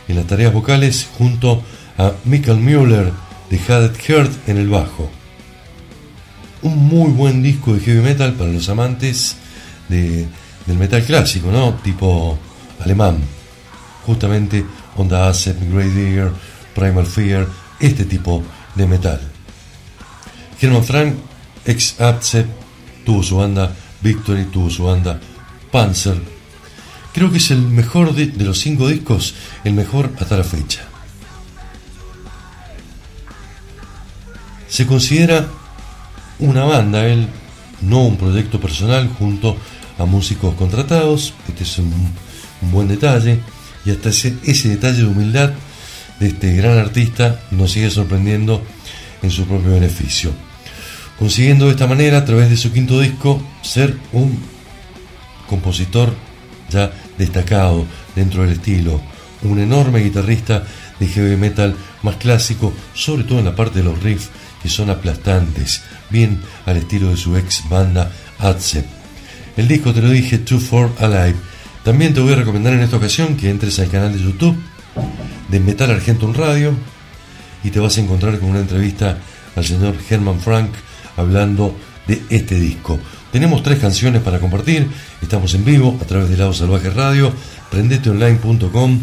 en las tareas vocales junto a Michael Mueller de Haded Heart en el bajo. Un muy buen disco de heavy metal para los amantes de, del metal clásico, ¿no? Tipo alemán. Justamente Onda Acid, Grey Digger, Primal Fear, este tipo de metal. Herman Frank, ex Acid, tuvo su banda Victory, tuvo su banda Panzer. Creo que es el mejor de, de los cinco discos, el mejor hasta la fecha. Se considera una banda, él, no un proyecto personal junto a músicos contratados. Este es un, buen detalle. Y hasta ese, ese detalle de humildad de este gran artista nos sigue sorprendiendo en su propio beneficio. Consiguiendo de esta manera, a través de su quinto disco, ser un compositor ya destacado dentro del estilo, un enorme guitarrista de heavy metal más clásico, sobre todo en la parte de los riffs que son aplastantes, bien al estilo de su ex banda Atze. El disco, te lo dije, Two for Alive. También te voy a recomendar en esta ocasión que entres al canal de YouTube de Metal Argentum Radio y te vas a encontrar con una entrevista al señor Herman Frank hablando de este disco. Tenemos tres canciones para compartir, estamos en vivo a través de Lado Salvaje Radio, prendeteonline.com,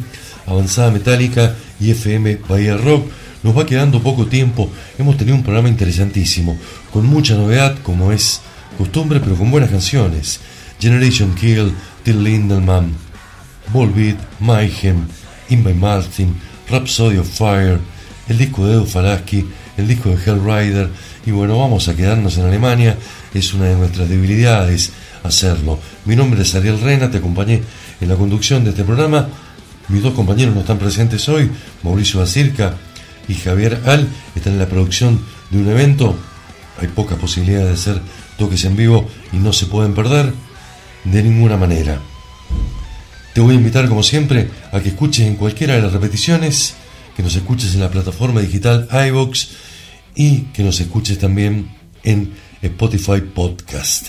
Avanzada Metálica y FM Bahía Rock. Nos va quedando poco tiempo, hemos tenido un programa interesantísimo, con mucha novedad como es costumbre, pero con buenas canciones. Generation Kill, Till Lindelman, Volbeat, Mayhem, In by Martin, Rhapsody of Fire, el disco de Edu Falaski, el disco de Hellrider, y bueno, vamos a quedarnos en Alemania, es una de nuestras debilidades hacerlo. Mi nombre es Ariel Rena, te acompañé en la conducción de este programa. Mis dos compañeros no están presentes hoy, Mauricio Bacirca y Javier Al están en la producción de un evento. Hay pocas posibilidades de hacer toques en vivo y no se pueden perder de ninguna manera. Te voy a invitar, como siempre, a que escuches en cualquiera de las repeticiones, que nos escuches en la plataforma digital iVox y que nos escuches también en Spotify Podcast.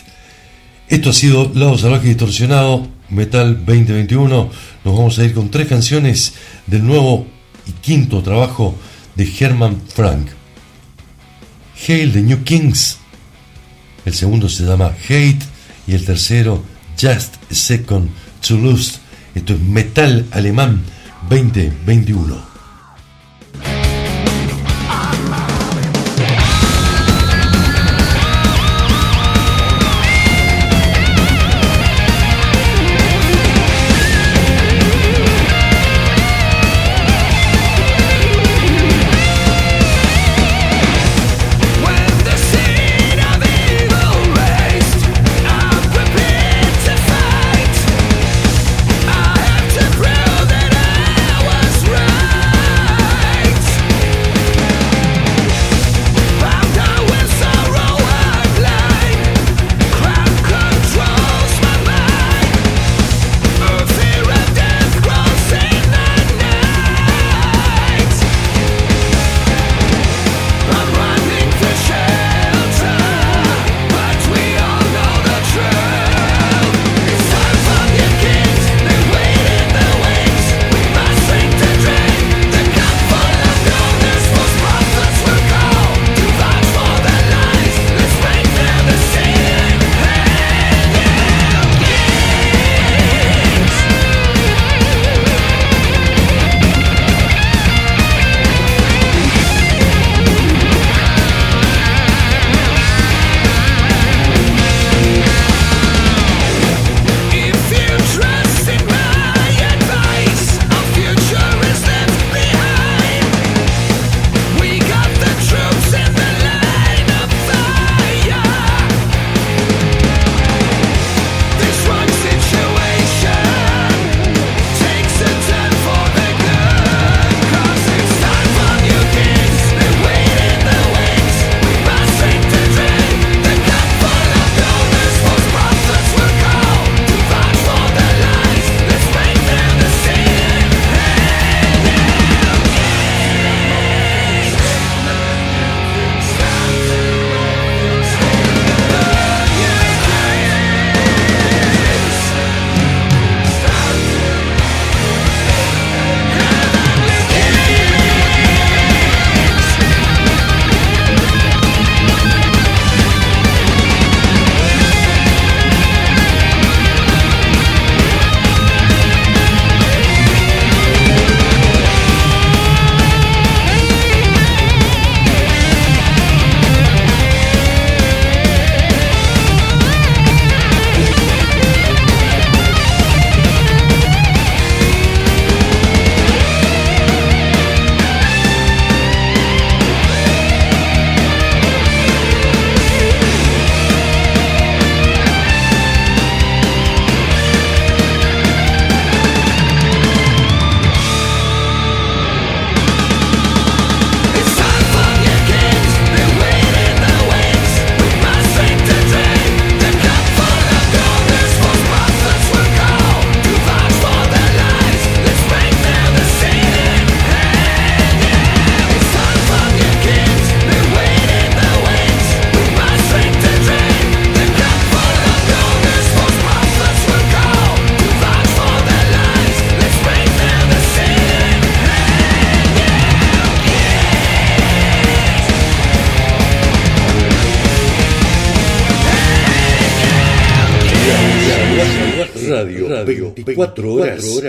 Esto ha sido Lado Salvaje Distorsionado, Metal 2021. Nos vamos a ir con tres canciones del nuevo y quinto trabajo de Herman Frank. Hail the New Kings. El segundo se llama Hate y el tercero Just a Second to Lose. Esto es Metal Alemán 2021.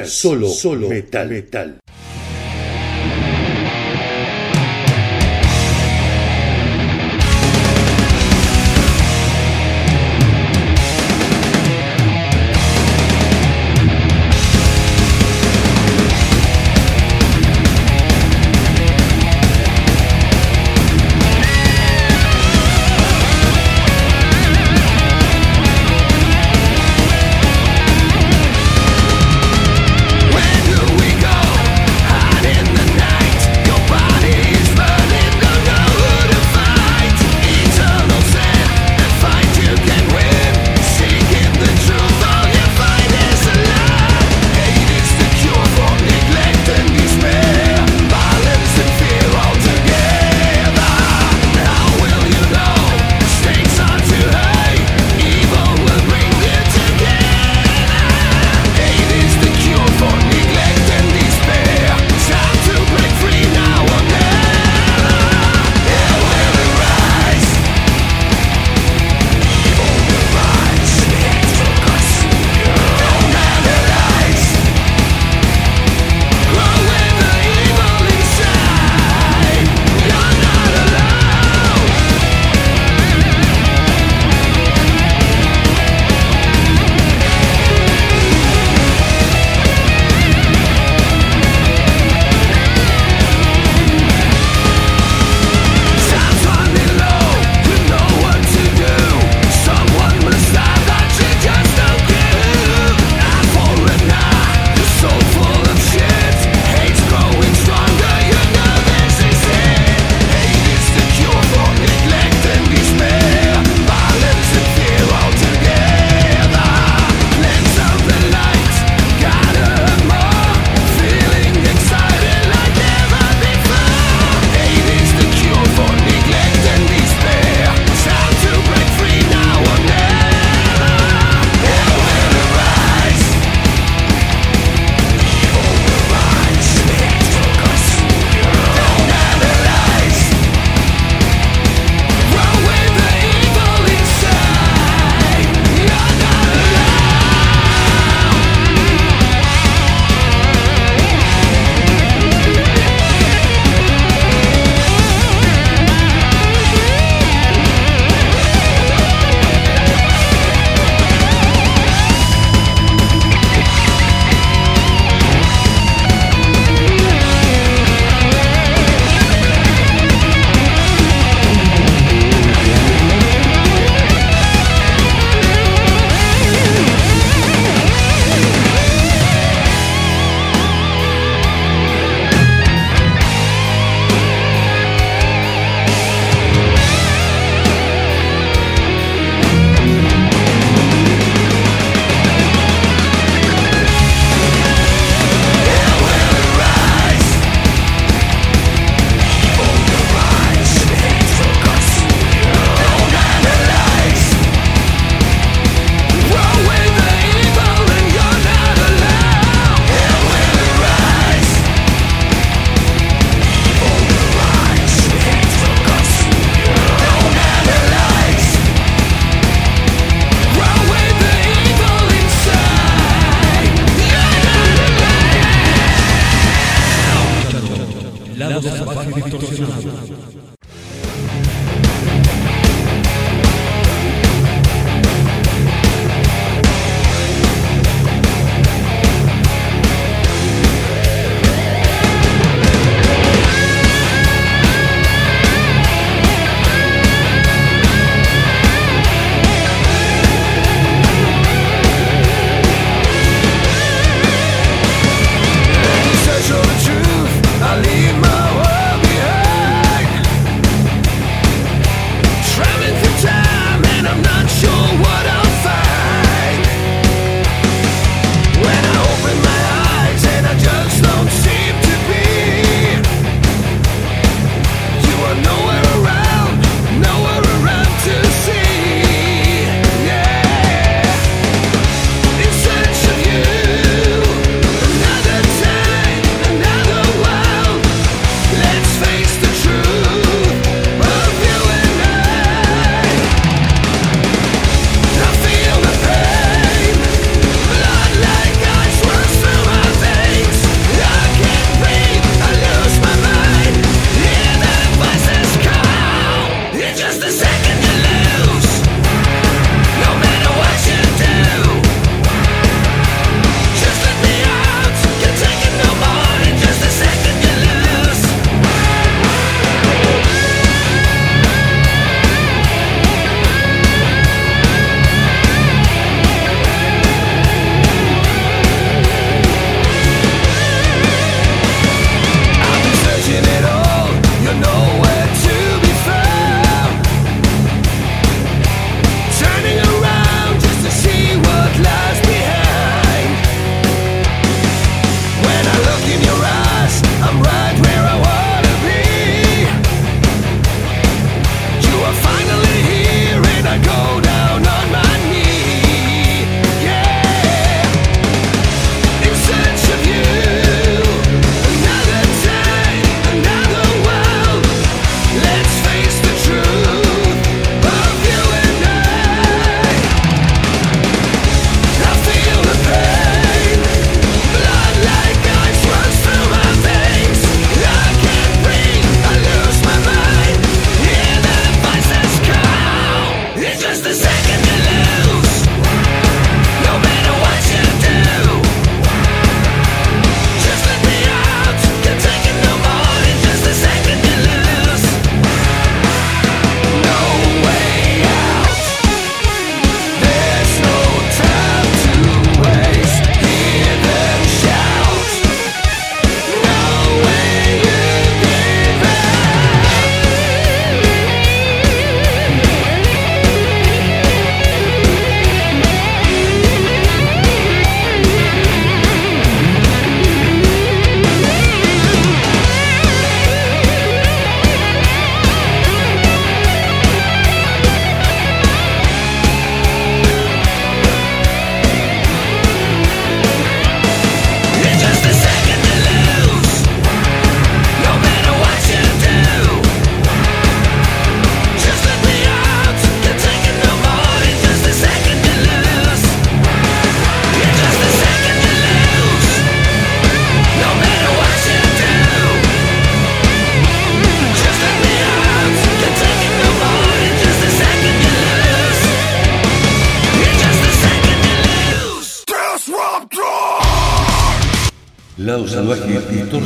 Solo, solo metal. metal.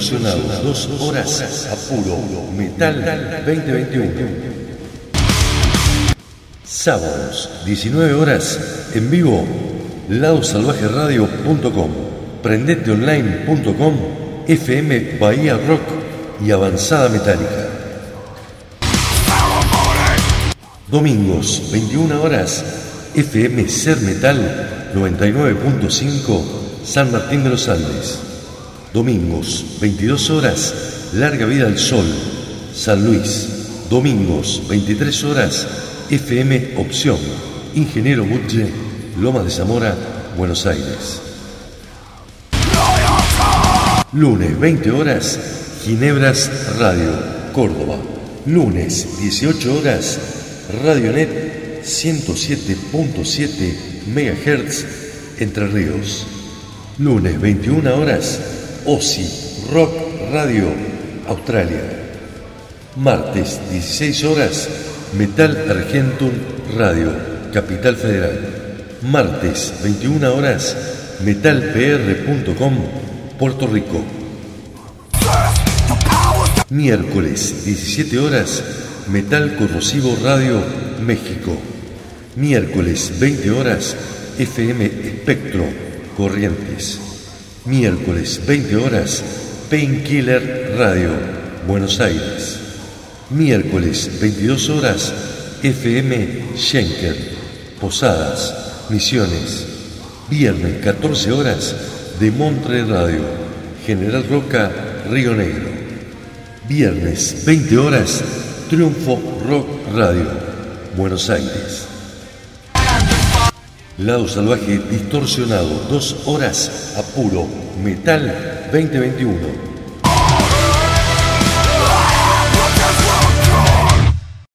Distorsionado, dos horas a puro metal 2021. Sábados, 19 horas, en vivo, ladosalvajeradio.com, prendeteonline.com, FM Bahía Rock y Avanzada Metálica. Domingos, 21 horas, FM Ser Metal 99.5, San Martín de los Andes. Domingos, 22 horas, Larga Vida al Sol, San Luis. Domingos, 23 horas, FM Opción, Ingeniero Butche, Lomas de Zamora, Buenos Aires. Lunes, 20 horas, Ginebras Radio, Córdoba. Lunes, 18 horas, Radionet 107.7 MHz, Entre Ríos. Lunes, 21 horas, OSI Rock Radio, Australia. Martes, 16 horas, Metal Argentum Radio, Capital Federal. Martes, 21 horas, metalpr.com, Puerto Rico. Miércoles, 17 horas, Metal Corrosivo Radio, México. Miércoles, 20 horas, FM Espectro, Corrientes. Miércoles, 20 horas, Painkiller Radio, Buenos Aires. Miércoles, 22 horas, FM Schenker, Posadas, Misiones. Viernes, 14 horas, de Montre Radio, General Roca, Río Negro. Viernes, 20 horas, Triunfo Rock Radio, Buenos Aires. Lado Salvaje Distorsionado, dos horas a puro Metal 2021.